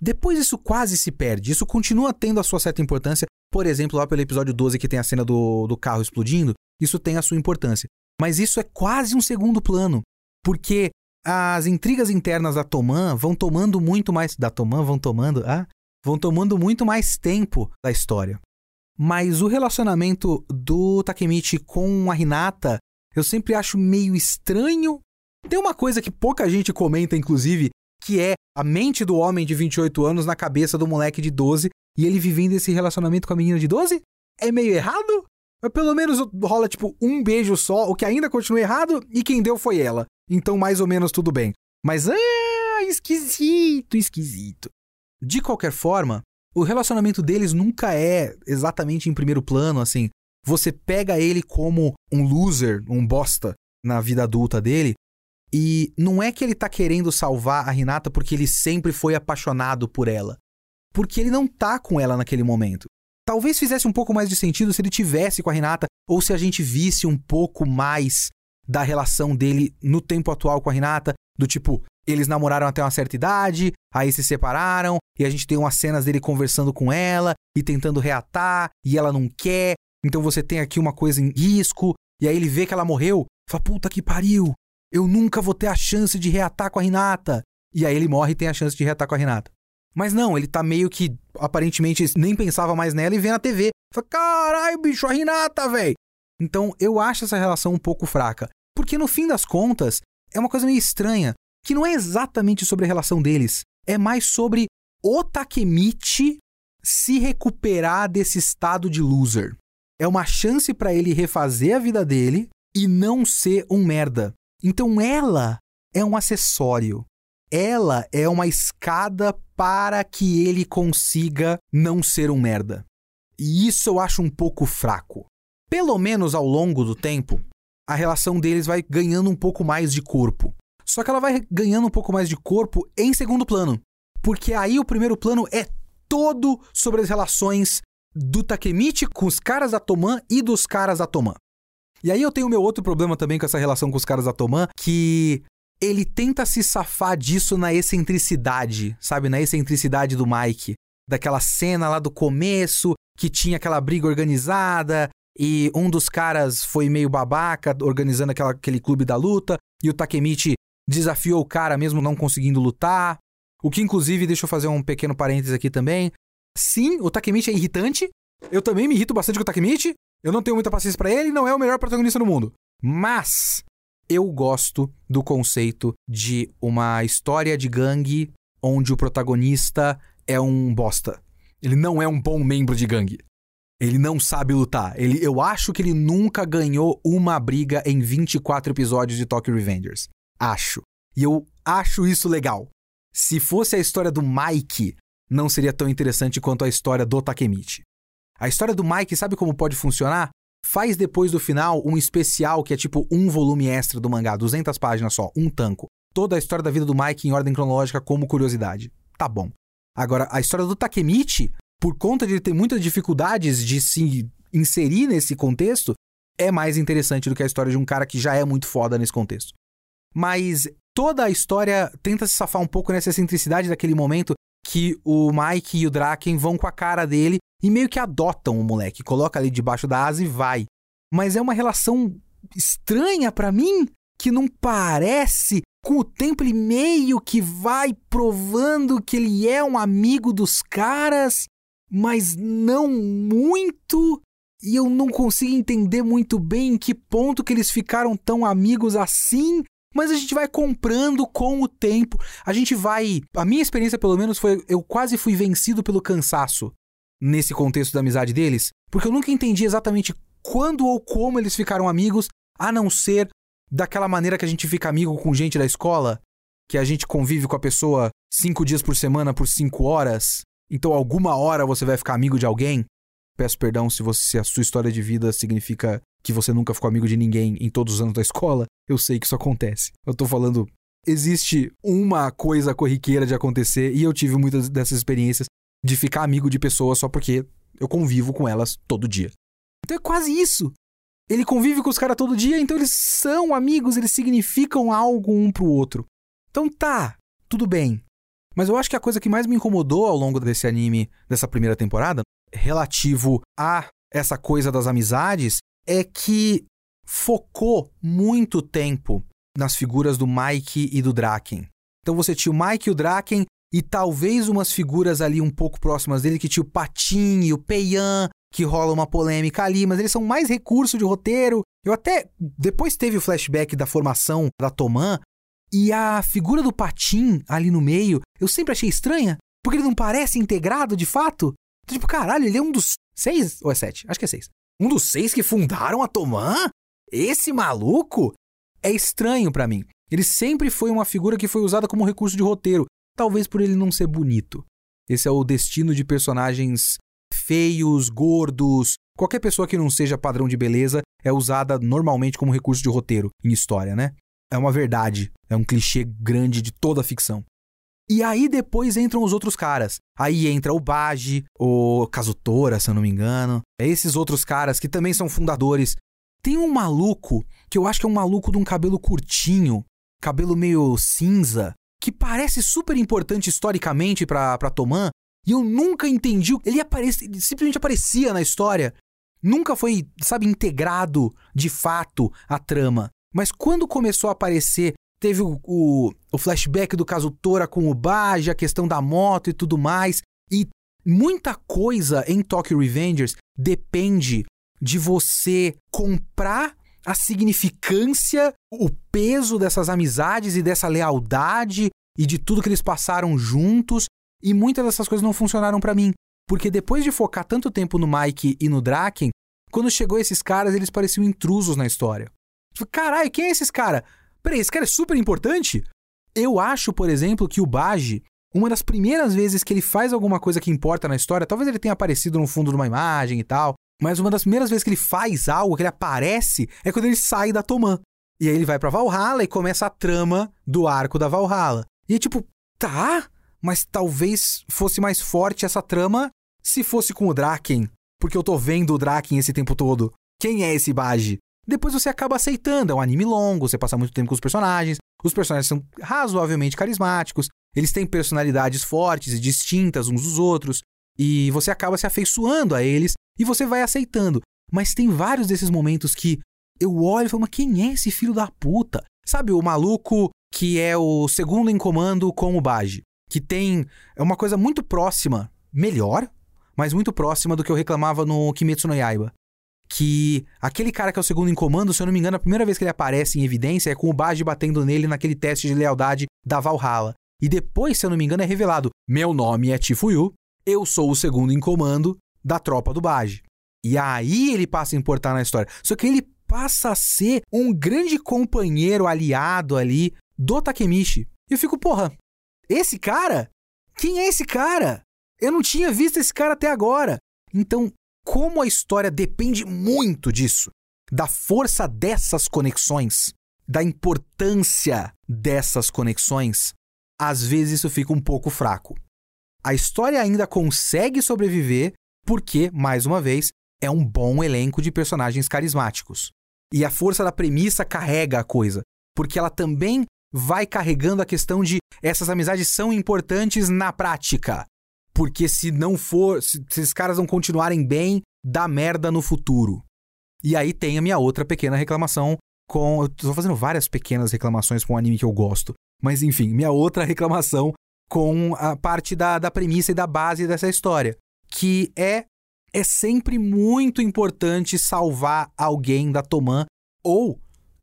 Depois isso quase se perde, isso continua tendo a sua certa importância. Por exemplo, lá pelo episódio 12 que tem a cena do, do carro explodindo, isso tem a sua importância. Mas isso é quase um segundo plano, porque as intrigas internas da Toman vão tomando muito mais. Da Toman vão tomando. Ah? Vão tomando muito mais tempo da história. Mas o relacionamento do Takemichi com a Hinata eu sempre acho meio estranho. Tem uma coisa que pouca gente comenta, inclusive, que é a mente do homem de 28 anos na cabeça do moleque de 12 e ele vivendo esse relacionamento com a menina de 12? É meio errado? Mas pelo menos rola tipo um beijo só, o que ainda continua errado, e quem deu foi ela. Então, mais ou menos tudo bem. Mas, ah, esquisito, esquisito. De qualquer forma, o relacionamento deles nunca é exatamente em primeiro plano, assim. Você pega ele como um loser, um bosta na vida adulta dele, e não é que ele tá querendo salvar a Renata porque ele sempre foi apaixonado por ela. Porque ele não tá com ela naquele momento. Talvez fizesse um pouco mais de sentido se ele tivesse com a Renata, ou se a gente visse um pouco mais da relação dele no tempo atual com a Renata, do tipo, eles namoraram até uma certa idade, aí se separaram, e a gente tem umas cenas dele conversando com ela e tentando reatar, e ela não quer, então você tem aqui uma coisa em risco, e aí ele vê que ela morreu, fala, puta que pariu, eu nunca vou ter a chance de reatar com a Renata. E aí ele morre e tem a chance de reatar com a Renata. Mas não, ele tá meio que, aparentemente, nem pensava mais nela e vê na TV. Fala, caralho, bicho, a Renata, velho. Então eu acho essa relação um pouco fraca. Porque no fim das contas, é uma coisa meio estranha, que não é exatamente sobre a relação deles, é mais sobre o Takemichi se recuperar desse estado de loser. É uma chance para ele refazer a vida dele e não ser um merda. Então ela é um acessório. Ela é uma escada para que ele consiga não ser um merda. E isso eu acho um pouco fraco. Pelo menos ao longo do tempo, a relação deles vai ganhando um pouco mais de corpo. Só que ela vai ganhando um pouco mais de corpo em segundo plano. Porque aí o primeiro plano é todo sobre as relações do Takemichi com os caras da Toman e dos caras da Toman. E aí eu tenho meu outro problema também com essa relação com os caras da Toman, que ele tenta se safar disso na excentricidade, sabe? Na excentricidade do Mike. Daquela cena lá do começo, que tinha aquela briga organizada, e um dos caras foi meio babaca organizando aquela, aquele clube da luta, e o Takemichi desafiou o cara mesmo não conseguindo lutar. O que, inclusive, deixa eu fazer um pequeno parênteses aqui também. Sim, o Takemichi é irritante. Eu também me irrito bastante com o Takemichi. Eu não tenho muita paciência para ele, não é o melhor protagonista do mundo. Mas eu gosto do conceito de uma história de gangue onde o protagonista é um bosta. Ele não é um bom membro de gangue. Ele não sabe lutar. Ele, eu acho que ele nunca ganhou uma briga em 24 episódios de Tokyo Revengers. Acho. E eu acho isso legal. Se fosse a história do Mike, não seria tão interessante quanto a história do Takemichi. A história do Mike, sabe como pode funcionar? Faz depois do final um especial que é tipo um volume extra do mangá, 200 páginas só, um tanco. Toda a história da vida do Mike em ordem cronológica como curiosidade. Tá bom. Agora, a história do Takemichi por conta de ele ter muitas dificuldades de se inserir nesse contexto, é mais interessante do que a história de um cara que já é muito foda nesse contexto. Mas toda a história tenta se safar um pouco nessa excentricidade daquele momento que o Mike e o Draken vão com a cara dele e meio que adotam o moleque, coloca ali debaixo da asa e vai. Mas é uma relação estranha para mim que não parece com o tempo ele meio que vai provando que ele é um amigo dos caras, mas não muito. E eu não consigo entender muito bem em que ponto que eles ficaram tão amigos assim, mas a gente vai comprando com o tempo. A gente vai. A minha experiência, pelo menos, foi. Eu quase fui vencido pelo cansaço nesse contexto da amizade deles, porque eu nunca entendi exatamente quando ou como eles ficaram amigos, a não ser daquela maneira que a gente fica amigo com gente da escola, que a gente convive com a pessoa cinco dias por semana por cinco horas. Então, alguma hora você vai ficar amigo de alguém. Peço perdão se, você, se a sua história de vida significa que você nunca ficou amigo de ninguém em todos os anos da escola. Eu sei que isso acontece. Eu tô falando. Existe uma coisa corriqueira de acontecer e eu tive muitas dessas experiências de ficar amigo de pessoas só porque eu convivo com elas todo dia. Então é quase isso. Ele convive com os caras todo dia, então eles são amigos, eles significam algo um pro outro. Então tá, tudo bem. Mas eu acho que a coisa que mais me incomodou ao longo desse anime, dessa primeira temporada, relativo a essa coisa das amizades, é que focou muito tempo nas figuras do Mike e do Draken. Então você tinha o Mike e o Draken e talvez umas figuras ali um pouco próximas dele, que tinha o Patin e o Peian, que rola uma polêmica ali, mas eles são mais recurso de roteiro. Eu até depois teve o flashback da formação da Toman, e a figura do Patim ali no meio, eu sempre achei estranha, porque ele não parece integrado de fato. Então, tipo, caralho, ele é um dos seis, ou é sete? Acho que é seis. Um dos seis que fundaram a Toman? Esse maluco? É estranho para mim. Ele sempre foi uma figura que foi usada como recurso de roteiro, talvez por ele não ser bonito. Esse é o destino de personagens feios, gordos, qualquer pessoa que não seja padrão de beleza é usada normalmente como recurso de roteiro em história, né? É uma verdade, é um clichê grande de toda a ficção. E aí depois entram os outros caras. Aí entra o Baji, o Kazutora, se eu não me engano. Esses outros caras que também são fundadores. Tem um maluco, que eu acho que é um maluco de um cabelo curtinho, cabelo meio cinza, que parece super importante historicamente pra, pra Toman, e eu nunca entendi. Ele, aparece, ele simplesmente aparecia na história. Nunca foi, sabe, integrado de fato à trama. Mas quando começou a aparecer, teve o, o, o flashback do caso Tora com o Baji, a questão da moto e tudo mais. E muita coisa em Tokyo Revengers depende de você comprar a significância, o peso dessas amizades e dessa lealdade e de tudo que eles passaram juntos e muitas dessas coisas não funcionaram para mim. Porque depois de focar tanto tempo no Mike e no Draken, quando chegou esses caras, eles pareciam intrusos na história. Caralho, quem é esses cara? Peraí, esse cara é super importante? Eu acho, por exemplo, que o Baji, uma das primeiras vezes que ele faz alguma coisa que importa na história, talvez ele tenha aparecido no fundo de uma imagem e tal, mas uma das primeiras vezes que ele faz algo, que ele aparece, é quando ele sai da Toman. E aí ele vai pra Valhalla e começa a trama do arco da Valhalla. E é tipo, tá, mas talvez fosse mais forte essa trama se fosse com o Draken, porque eu tô vendo o Draken esse tempo todo. Quem é esse Baji? Depois você acaba aceitando, é um anime longo, você passa muito tempo com os personagens, os personagens são razoavelmente carismáticos, eles têm personalidades fortes e distintas uns dos outros, e você acaba se afeiçoando a eles e você vai aceitando. Mas tem vários desses momentos que eu olho e falo, mas quem é esse filho da puta? Sabe, o maluco que é o segundo em comando com o Baji que tem é uma coisa muito próxima, melhor, mas muito próxima do que eu reclamava no Kimetsu no Yaiba. Que aquele cara que é o segundo em comando, se eu não me engano, a primeira vez que ele aparece em evidência é com o Baji batendo nele naquele teste de lealdade da Valhalla. E depois, se eu não me engano, é revelado: meu nome é Tifuyu, eu sou o segundo em comando da tropa do Baji. E aí ele passa a importar na história. Só que ele passa a ser um grande companheiro aliado ali do Takemichi. E eu fico, porra, esse cara? Quem é esse cara? Eu não tinha visto esse cara até agora. Então, como a história depende muito disso, da força dessas conexões, da importância dessas conexões, às vezes isso fica um pouco fraco. A história ainda consegue sobreviver porque, mais uma vez, é um bom elenco de personagens carismáticos. E a força da premissa carrega a coisa, porque ela também vai carregando a questão de essas amizades são importantes na prática. Porque se não for, se, se esses caras não continuarem bem, dá merda no futuro. E aí tem a minha outra pequena reclamação com. Eu tô fazendo várias pequenas reclamações com um anime que eu gosto. Mas enfim, minha outra reclamação com a parte da, da premissa e da base dessa história. Que é. É sempre muito importante salvar alguém da Toman, ou,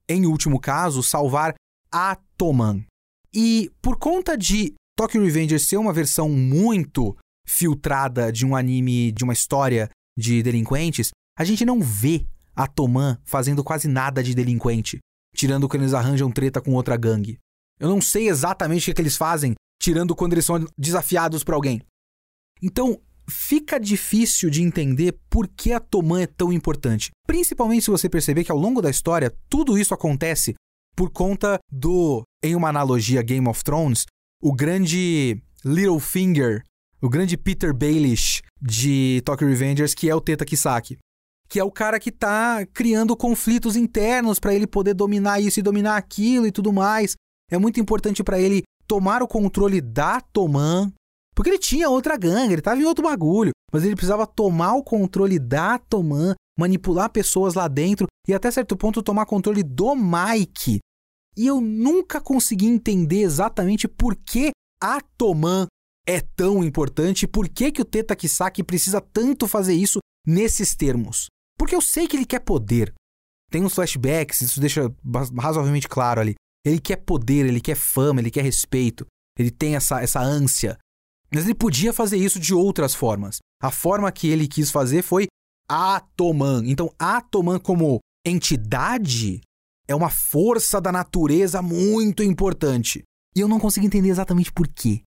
em último caso, salvar Atoman. E por conta de Tokyo Revengers ser uma versão muito filtrada de um anime, de uma história de delinquentes, a gente não vê a Toman fazendo quase nada de delinquente, tirando quando eles arranjam treta com outra gangue. Eu não sei exatamente o que, é que eles fazem, tirando quando eles são desafiados por alguém. Então, fica difícil de entender por que a Toman é tão importante. Principalmente se você perceber que ao longo da história, tudo isso acontece por conta do, em uma analogia Game of Thrones, o grande Littlefinger, o grande Peter Baelish de Tokyo Revengers, que é o Teta Kisaki. Que é o cara que tá criando conflitos internos para ele poder dominar isso e dominar aquilo e tudo mais. É muito importante para ele tomar o controle da Toman, porque ele tinha outra gangue, ele tava em outro bagulho, mas ele precisava tomar o controle da Toman, manipular pessoas lá dentro e até certo ponto tomar controle do Mike. E eu nunca consegui entender exatamente por que a Toman é tão importante, por que, que o Teta Kisaki precisa tanto fazer isso nesses termos. Porque eu sei que ele quer poder. Tem uns flashbacks, isso deixa razoavelmente claro ali. Ele quer poder, ele quer fama, ele quer respeito. Ele tem essa, essa ânsia. Mas ele podia fazer isso de outras formas. A forma que ele quis fazer foi Atoman. Então, Atoman como entidade é uma força da natureza muito importante. E eu não consigo entender exatamente por quê.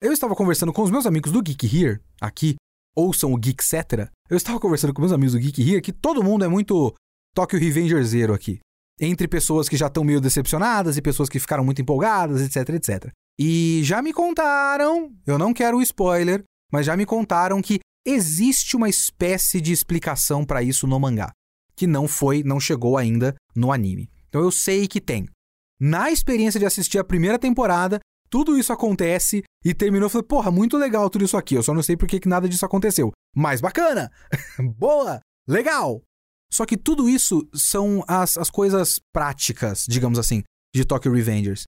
Eu estava conversando com os meus amigos do Geek Here, aqui, ouçam o Geek Cetera. Eu estava conversando com meus amigos do Geek Here que todo mundo é muito Tokyo Revenger Zero aqui. Entre pessoas que já estão meio decepcionadas e pessoas que ficaram muito empolgadas, etc, etc. E já me contaram, eu não quero spoiler, mas já me contaram que existe uma espécie de explicação para isso no mangá, que não foi, não chegou ainda no anime. Então eu sei que tem. Na experiência de assistir a primeira temporada, tudo isso acontece e terminou. Falei, porra, muito legal tudo isso aqui. Eu só não sei por que nada disso aconteceu. Mas bacana! Boa! Legal! Só que tudo isso são as, as coisas práticas, digamos assim, de Tokyo Revengers.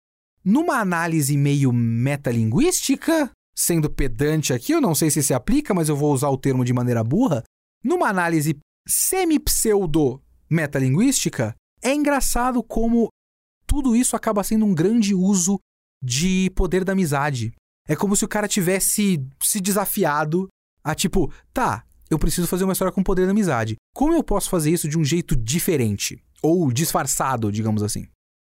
Numa análise meio metalinguística, sendo pedante aqui, eu não sei se se aplica, mas eu vou usar o termo de maneira burra. Numa análise semi-pseudo-metalinguística, é engraçado como tudo isso acaba sendo um grande uso de poder da amizade. É como se o cara tivesse se desafiado a tipo, tá, eu preciso fazer uma história com poder da amizade. Como eu posso fazer isso de um jeito diferente? Ou disfarçado, digamos assim.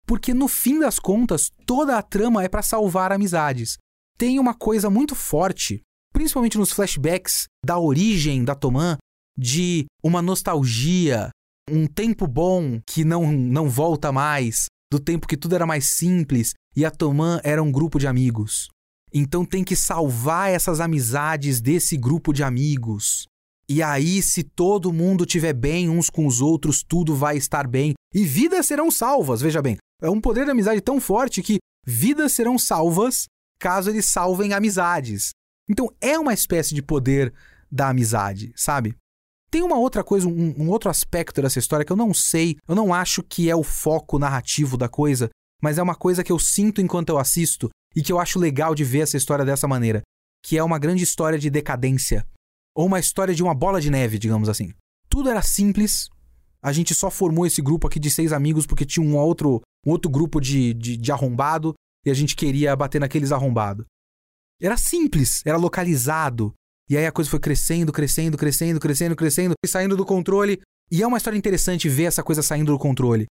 Porque no fim das contas, toda a trama é para salvar amizades. Tem uma coisa muito forte, principalmente nos flashbacks da origem da Toman, de uma nostalgia, um tempo bom que não, não volta mais, do tempo que tudo era mais simples e a Toman era um grupo de amigos. Então tem que salvar essas amizades desse grupo de amigos. E aí, se todo mundo tiver bem uns com os outros, tudo vai estar bem. E vidas serão salvas, veja bem. É um poder de amizade tão forte que vidas serão salvas caso eles salvem amizades. Então é uma espécie de poder da amizade, sabe? Tem uma outra coisa, um, um, outro aspecto dessa história que eu não sei, eu não acho que é o foco narrativo da coisa, mas é uma coisa que eu sinto enquanto eu assisto e que eu acho legal de ver essa história dessa maneira, que é uma grande história de decadência, ou uma história de uma bola de neve, digamos assim. Tudo era simples, a gente só formou esse grupo aqui de seis amigos porque tinha um outro, um outro grupo de, de, de arrombado e a gente queria bater naqueles arrombados. Era simples, era localizado. E aí a coisa foi crescendo, crescendo, crescendo, crescendo, crescendo, e saindo do controle. E é uma história interessante ver essa coisa saindo do controle.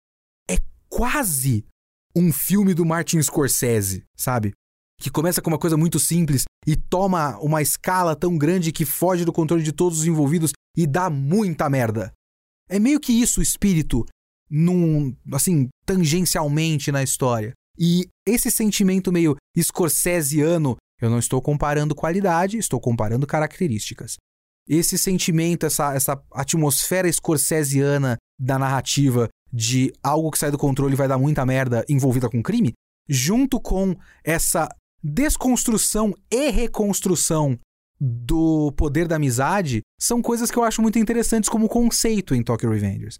É quase um filme do Martin Scorsese, sabe? Que começa com uma coisa muito simples e toma uma escala tão grande que foge do controle de todos os envolvidos e dá muita merda. É meio que isso o espírito, num, assim, tangencialmente na história. E esse sentimento meio scorsesiano, eu não estou comparando qualidade, estou comparando características. Esse sentimento, essa, essa atmosfera scorsesiana da narrativa de algo que sai do controle e vai dar muita merda envolvida com crime, junto com essa desconstrução e reconstrução do poder da amizade são coisas que eu acho muito interessantes como conceito em Tokyo Revengers.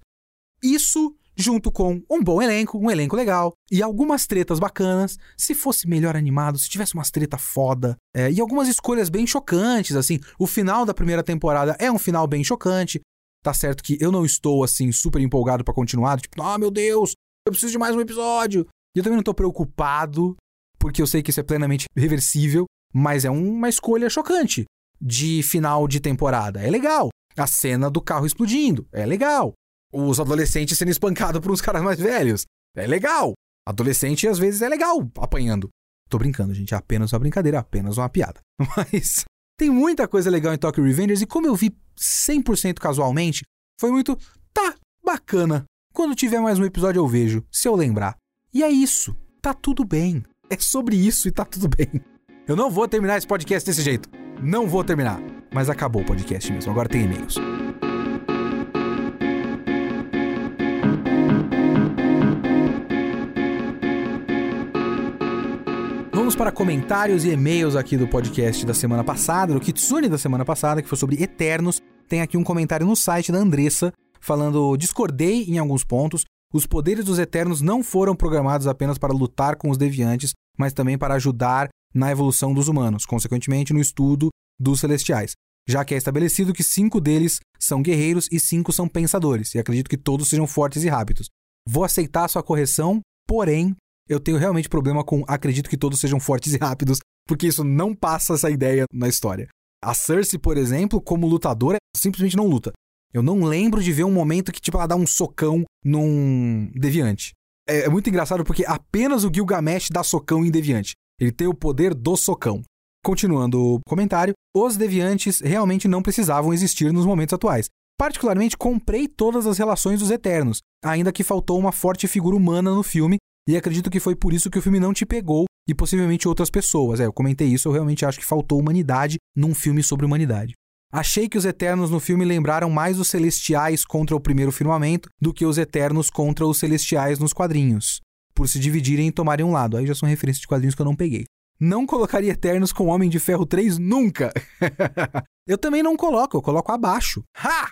Isso junto com um bom elenco, um elenco legal e algumas tretas bacanas. Se fosse melhor animado, se tivesse umas treta foda é, e algumas escolhas bem chocantes, assim. O final da primeira temporada é um final bem chocante. Tá certo que eu não estou assim super empolgado para continuar, tipo, ah, oh, meu Deus, eu preciso de mais um episódio. E eu também não tô preocupado, porque eu sei que isso é plenamente reversível, mas é uma escolha chocante de final de temporada. É legal. A cena do carro explodindo. É legal. Os adolescentes sendo espancados por uns caras mais velhos. É legal. Adolescente às vezes é legal apanhando. Tô brincando, gente. É apenas uma brincadeira, é apenas uma piada. Mas tem muita coisa legal em Tokyo Revengers e como eu vi 100% casualmente, foi muito, tá, bacana. Quando tiver mais um episódio eu vejo, se eu lembrar. E é isso. Tá tudo bem. É sobre isso e tá tudo bem. Eu não vou terminar esse podcast desse jeito. Não vou terminar. Mas acabou o podcast mesmo. Agora tem e-mails. Vamos para comentários e e-mails aqui do podcast da semana passada, do Kitsune da semana passada, que foi sobre Eternos. Tem aqui um comentário no site da Andressa falando: discordei em alguns pontos. Os poderes dos Eternos não foram programados apenas para lutar com os deviantes, mas também para ajudar na evolução dos humanos, consequentemente no estudo dos celestiais, já que é estabelecido que cinco deles são guerreiros e cinco são pensadores, e acredito que todos sejam fortes e rápidos. Vou aceitar sua correção, porém, eu tenho realmente problema com acredito que todos sejam fortes e rápidos, porque isso não passa essa ideia na história. A Cersei, por exemplo, como lutadora, simplesmente não luta. Eu não lembro de ver um momento que, tipo, ela dá um socão num deviante. É, é muito engraçado porque apenas o Gilgamesh dá socão em deviante. Ele tem o poder do socão. Continuando o comentário, os deviantes realmente não precisavam existir nos momentos atuais. Particularmente, comprei todas as relações dos Eternos, ainda que faltou uma forte figura humana no filme, e acredito que foi por isso que o filme não te pegou e possivelmente outras pessoas. É, eu comentei isso, eu realmente acho que faltou humanidade num filme sobre humanidade. Achei que os Eternos no filme lembraram mais os Celestiais contra o primeiro firmamento do que os Eternos contra os Celestiais nos quadrinhos, por se dividirem e tomarem um lado. Aí já são referências de quadrinhos que eu não peguei. Não colocaria Eternos com Homem de Ferro 3 nunca. eu também não coloco, eu coloco abaixo. Ha!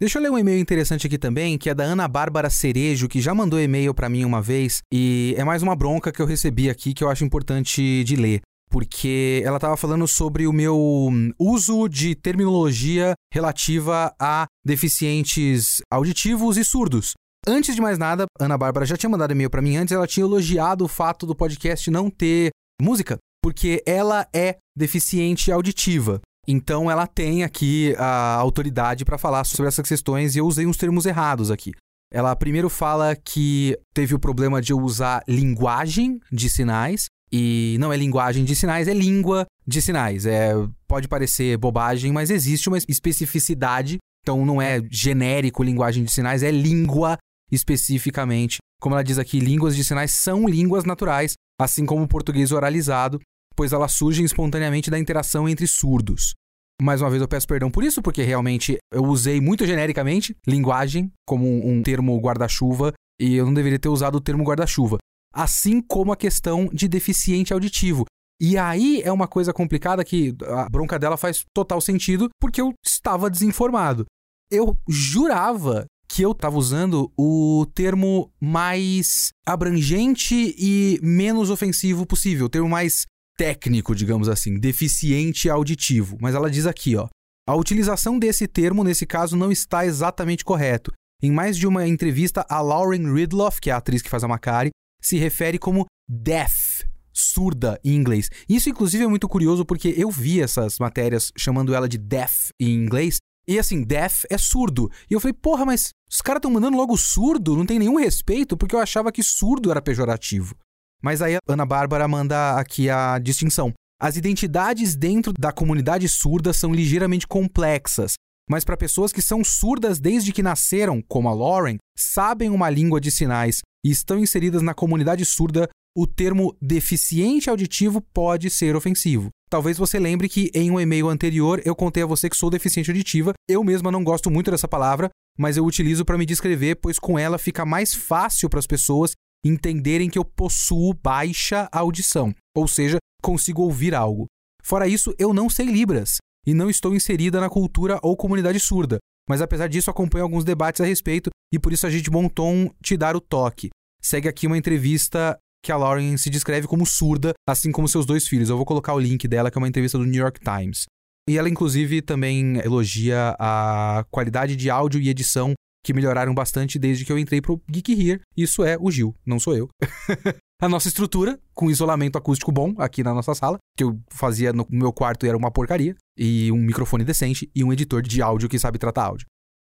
Deixa eu ler um e-mail interessante aqui também, que é da Ana Bárbara Cerejo, que já mandou e-mail para mim uma vez, e é mais uma bronca que eu recebi aqui que eu acho importante de ler. Porque ela estava falando sobre o meu uso de terminologia relativa a deficientes auditivos e surdos. Antes de mais nada, Ana Bárbara já tinha mandado e-mail para mim antes, ela tinha elogiado o fato do podcast não ter música, porque ela é deficiente auditiva. Então ela tem aqui a autoridade para falar sobre essas questões e eu usei uns termos errados aqui. Ela primeiro fala que teve o problema de eu usar linguagem de sinais e não é linguagem de sinais, é língua de sinais. É, pode parecer bobagem, mas existe uma especificidade. Então não é genérico linguagem de sinais, é língua especificamente. Como ela diz aqui, línguas de sinais são línguas naturais, assim como o português oralizado, pois elas surgem espontaneamente da interação entre surdos. Mais uma vez eu peço perdão por isso, porque realmente eu usei muito genericamente linguagem como um, termo guarda-chuva e eu não deveria ter usado o termo guarda-chuva. Assim como a questão de deficiente auditivo. E aí é uma coisa complicada que a bronca dela faz total sentido, porque eu estava desinformado. Eu jurava que eu estava usando o termo mais abrangente e menos ofensivo possível, o termo mais técnico, digamos assim, deficiente auditivo. Mas ela diz aqui, ó, a utilização desse termo nesse caso não está exatamente correto. Em mais de uma entrevista, a Lauren Ridloff, que é a atriz que faz a Macari, se refere como deaf, surda em inglês. Isso, inclusive, é muito curioso porque eu vi essas matérias chamando ela de deaf em inglês e assim, deaf é surdo. E eu falei, porra, mas os caras estão mandando logo surdo? Não tem nenhum respeito, porque eu achava que surdo era pejorativo. Mas aí a Ana Bárbara manda aqui a distinção. As identidades dentro da comunidade surda são ligeiramente complexas, mas para pessoas que são surdas desde que nasceram, como a Lauren, sabem uma língua de sinais e estão inseridas na comunidade surda, o termo deficiente auditivo pode ser ofensivo. Talvez você lembre que em um e-mail anterior eu contei a você que sou deficiente auditiva. Eu mesma não gosto muito dessa palavra, mas eu utilizo para me descrever, pois com ela fica mais fácil para as pessoas entenderem que eu possuo baixa audição, ou seja, consigo ouvir algo. Fora isso, eu não sei Libras e não estou inserida na cultura ou comunidade surda, mas apesar disso acompanho alguns debates a respeito e por isso a gente montou um Te Dar o Toque. Segue aqui uma entrevista que a Lauren se descreve como surda, assim como seus dois filhos. Eu vou colocar o link dela, que é uma entrevista do New York Times. E ela, inclusive, também elogia a qualidade de áudio e edição que melhoraram bastante desde que eu entrei pro Geek Here. Isso é o Gil, não sou eu. a nossa estrutura, com isolamento acústico bom aqui na nossa sala, que eu fazia no meu quarto e era uma porcaria, e um microfone decente e um editor de áudio que sabe tratar áudio.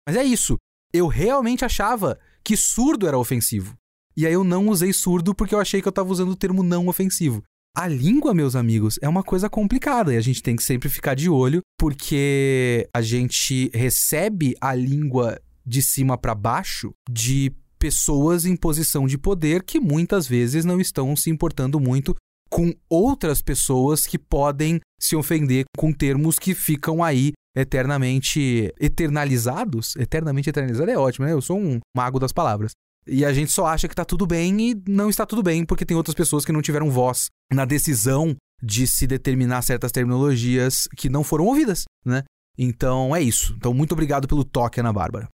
Mas é isso. Eu realmente achava que surdo era ofensivo. E aí eu não usei surdo porque eu achei que eu estava usando o termo não ofensivo. A língua, meus amigos, é uma coisa complicada e a gente tem que sempre ficar de olho porque a gente recebe a língua de cima para baixo de pessoas em posição de poder que muitas vezes não estão se importando muito com outras pessoas que podem se ofender com termos que ficam aí eternamente eternalizados. Eternamente eternalizado é ótimo, né? Eu sou um mago das palavras. E a gente só acha que tá tudo bem e não está tudo bem porque tem outras pessoas que não tiveram voz na decisão de se determinar certas terminologias que não foram ouvidas, né? Então é isso. Então muito obrigado pelo toque, Ana Bárbara.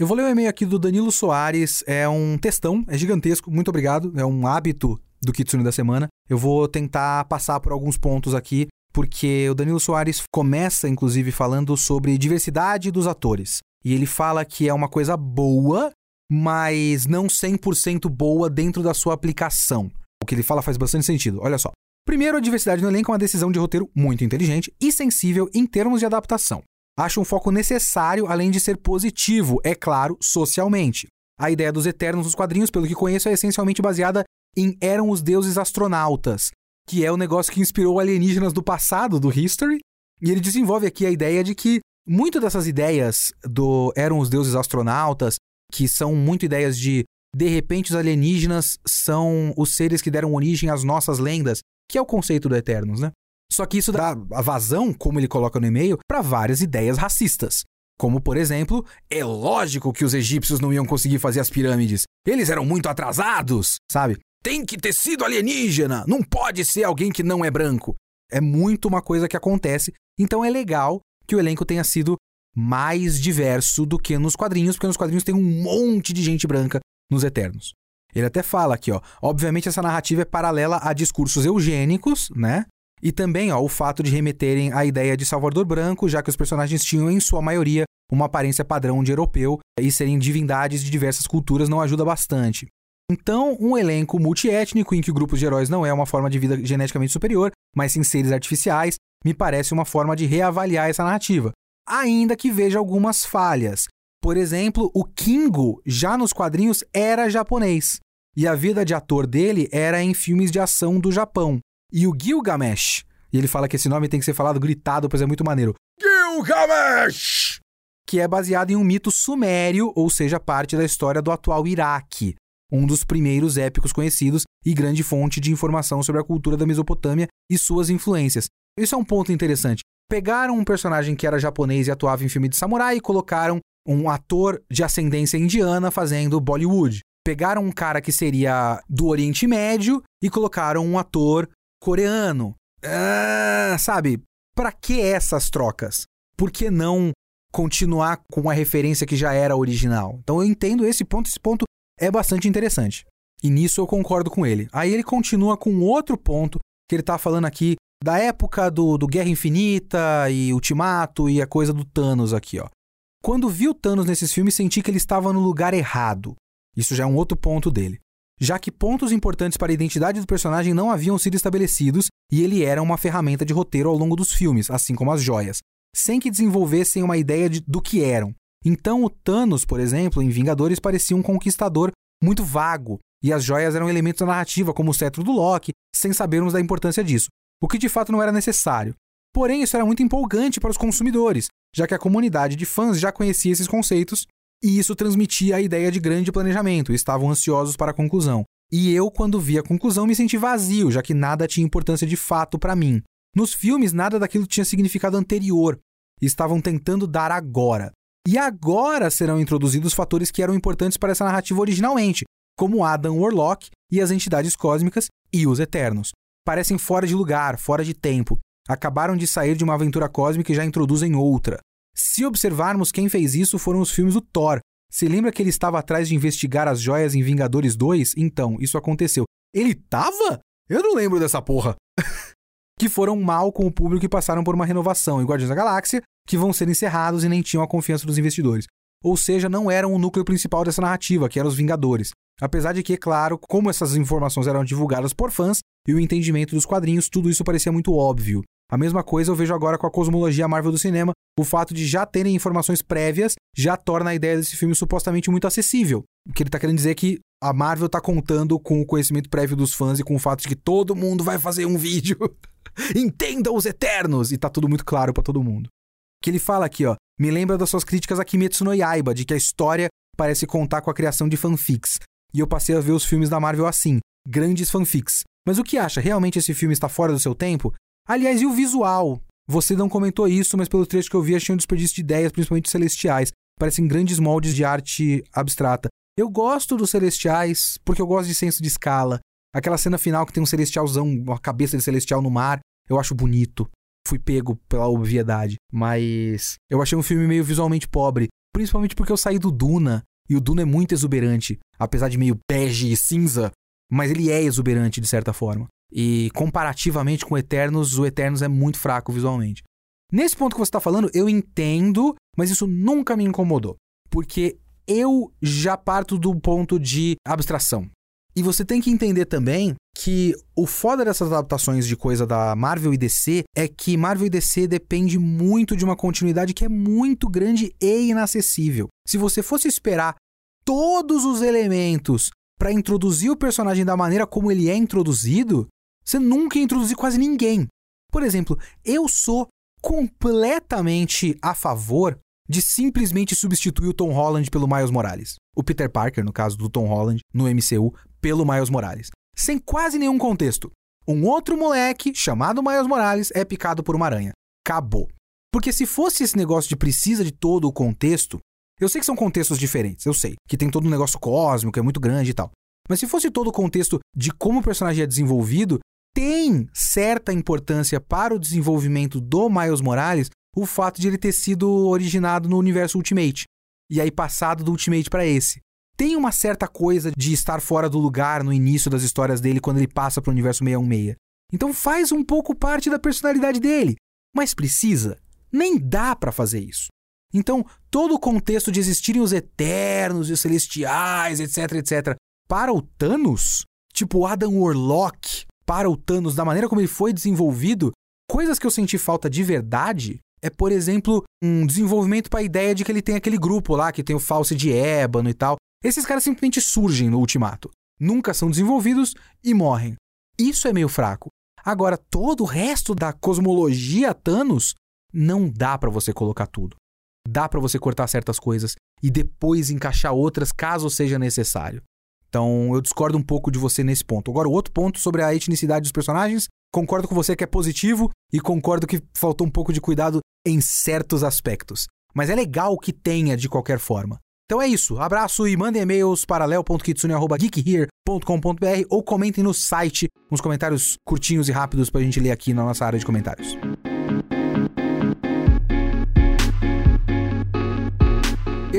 Eu vou ler o um e-mail aqui do Danilo Soares. É um textão, é gigantesco. Muito obrigado. É um hábito do Kitsune da semana. Eu vou tentar passar por alguns pontos aqui, porque o Danilo Soares começa, inclusive, falando sobre diversidade dos atores. E ele fala que é uma coisa boa, mas não 100% boa dentro da sua aplicação. O que ele fala faz bastante sentido. Olha só. Primeiro, a diversidade no elenco é uma decisão de roteiro muito inteligente e sensível em termos de adaptação. Acho um foco necessário, além de ser positivo, é claro, socialmente. A ideia dos Eternos nos quadrinhos, pelo que conheço, é essencialmente baseada em Eram os Deuses Astronautas, que é o negócio que inspirou alienígenas do passado do History. E ele desenvolve aqui a ideia de que muito dessas ideias do Eram os Deuses Astronautas, que são muito ideias de de repente os alienígenas são os seres que deram origem às nossas lendas, que é o conceito do Eternos, né? Só que isso dá a vazão, como ele coloca no e-mail, para várias ideias racistas. Como, por exemplo, é lógico que os egípcios não iam conseguir fazer as pirâmides. Eles eram muito atrasados, sabe? Tem que ter sido alienígena, não pode ser alguém que não é branco. É muito uma coisa que acontece, então é legal que o elenco tenha sido mais diverso do que nos quadrinhos, porque nos quadrinhos tem um monte de gente branca nos Eternos. Ele até fala aqui, ó. Obviamente essa narrativa é paralela a discursos eugênicos, né? E também ó, o fato de remeterem à ideia de Salvador Branco, já que os personagens tinham, em sua maioria, uma aparência padrão de europeu e serem divindades de diversas culturas não ajuda bastante. Então, um elenco multiétnico em que grupos de heróis não é uma forma de vida geneticamente superior, mas sim seres artificiais, me parece uma forma de reavaliar essa narrativa, ainda que veja algumas falhas. Por exemplo, o Kingo, já nos quadrinhos, era japonês, e a vida de ator dele era em filmes de ação do Japão e o Gilgamesh. E ele fala que esse nome tem que ser falado gritado, pois é muito maneiro. Gilgamesh! Que é baseado em um mito sumério, ou seja, parte da história do atual Iraque, um dos primeiros épicos conhecidos e grande fonte de informação sobre a cultura da Mesopotâmia e suas influências. Isso é um ponto interessante. Pegaram um personagem que era japonês e atuava em filme de samurai e colocaram um ator de ascendência indiana fazendo Bollywood. Pegaram um cara que seria do Oriente Médio e colocaram um ator coreano. Ah, sabe? Para que essas trocas? Por que não continuar com a referência que já era original? Então eu entendo esse ponto, esse ponto é bastante interessante. E nisso eu concordo com ele. Aí ele continua com outro ponto que ele tá falando aqui da época do, do Guerra Infinita e Ultimato e a coisa do Thanos aqui, ó. Quando vi o Thanos nesses filmes, senti que ele estava no lugar errado. Isso já é um outro ponto dele já que pontos importantes para a identidade do personagem não haviam sido estabelecidos e ele era uma ferramenta de roteiro ao longo dos filmes, assim como as joias, sem que desenvolvessem uma ideia de, do que eram. Então, o Thanos, por exemplo, em Vingadores, parecia um conquistador muito vago, e as joias eram elementos da narrativa, como o cetro do Loki, sem sabermos da importância disso, o que de fato não era necessário. Porém, isso era muito empolgante para os consumidores, já que a comunidade de fãs já conhecia esses conceitos e isso transmitia a ideia de grande planejamento, estavam ansiosos para a conclusão. E eu, quando vi a conclusão, me senti vazio, já que nada tinha importância de fato para mim. Nos filmes, nada daquilo tinha significado anterior, estavam tentando dar agora. E agora serão introduzidos fatores que eram importantes para essa narrativa originalmente, como Adam Warlock e as entidades cósmicas e os Eternos. Parecem fora de lugar, fora de tempo. Acabaram de sair de uma aventura cósmica e já introduzem outra. Se observarmos quem fez isso foram os filmes do Thor. Se lembra que ele estava atrás de investigar as joias em Vingadores 2? Então, isso aconteceu. Ele tava? Eu não lembro dessa porra. que foram mal com o público e passaram por uma renovação, em Guardiões da Galáxia, que vão ser encerrados e nem tinham a confiança dos investidores. ou seja, não eram o núcleo principal dessa narrativa, que eram os Vingadores. Apesar de que, claro, como essas informações eram divulgadas por fãs e o entendimento dos quadrinhos, tudo isso parecia muito óbvio. A mesma coisa eu vejo agora com a cosmologia Marvel do cinema. O fato de já terem informações prévias já torna a ideia desse filme supostamente muito acessível. O que ele tá querendo dizer é que a Marvel tá contando com o conhecimento prévio dos fãs e com o fato de que todo mundo vai fazer um vídeo. Entenda os Eternos! E tá tudo muito claro para todo mundo. Que ele fala aqui, ó, me lembra das suas críticas a Kimetsu no Yaiba, de que a história parece contar com a criação de fanfics. E eu passei a ver os filmes da Marvel assim, grandes fanfics. Mas o que acha? Realmente esse filme está fora do seu tempo? Aliás, e o visual? Você não comentou isso, mas pelo trecho que eu vi, achei um desperdício de ideias, principalmente celestiais. Parecem grandes moldes de arte abstrata. Eu gosto dos celestiais, porque eu gosto de senso de escala. Aquela cena final que tem um celestialzão, uma cabeça de celestial no mar, eu acho bonito. Fui pego pela obviedade. Mas eu achei um filme meio visualmente pobre. Principalmente porque eu saí do Duna. E o Duna é muito exuberante. Apesar de meio bege e cinza. Mas ele é exuberante de certa forma. E comparativamente com Eternos, o Eternos é muito fraco visualmente. Nesse ponto que você está falando, eu entendo, mas isso nunca me incomodou. Porque eu já parto do ponto de abstração. E você tem que entender também que o foda dessas adaptações de coisa da Marvel e DC é que Marvel e DC depende muito de uma continuidade que é muito grande e inacessível. Se você fosse esperar todos os elementos para introduzir o personagem da maneira como ele é introduzido, você nunca ia introduzir quase ninguém. Por exemplo, eu sou completamente a favor de simplesmente substituir o Tom Holland pelo Miles Morales. O Peter Parker, no caso do Tom Holland, no MCU, pelo Miles Morales. Sem quase nenhum contexto. Um outro moleque, chamado Miles Morales, é picado por uma aranha. Acabou. Porque se fosse esse negócio de precisa de todo o contexto, eu sei que são contextos diferentes, eu sei. Que tem todo um negócio cósmico, é muito grande e tal. Mas se fosse todo o contexto de como o personagem é desenvolvido, tem certa importância para o desenvolvimento do Miles Morales o fato de ele ter sido originado no universo Ultimate e aí passado do Ultimate para esse. Tem uma certa coisa de estar fora do lugar no início das histórias dele quando ele passa para o universo 616. Então faz um pouco parte da personalidade dele, mas precisa? Nem dá para fazer isso. Então, todo o contexto de existirem os eternos e os celestiais, etc, etc, para o Thanos, tipo Adam Warlock, para o Thanos, da maneira como ele foi desenvolvido, coisas que eu senti falta de verdade é, por exemplo, um desenvolvimento para a ideia de que ele tem aquele grupo lá que tem o falso de ébano e tal. Esses caras simplesmente surgem no ultimato. Nunca são desenvolvidos e morrem. Isso é meio fraco. Agora, todo o resto da cosmologia Thanos não dá para você colocar tudo. Dá para você cortar certas coisas e depois encaixar outras caso seja necessário. Então, eu discordo um pouco de você nesse ponto. Agora, o outro ponto sobre a etnicidade dos personagens, concordo com você que é positivo e concordo que faltou um pouco de cuidado em certos aspectos. Mas é legal que tenha de qualquer forma. Então é isso. Abraço e mandem e-mails para leo.kitsune.geekhere.com.br ou comentem no site uns comentários curtinhos e rápidos pra gente ler aqui na nossa área de comentários.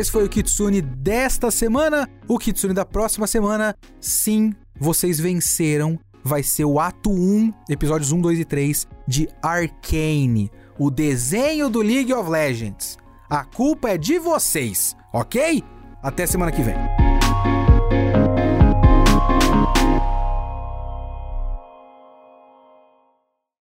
Esse foi o Kitsune desta semana. O Kitsune da próxima semana, sim, vocês venceram. Vai ser o ato 1, episódios 1, 2 e 3 de Arcane, o desenho do League of Legends. A culpa é de vocês, ok? Até semana que vem.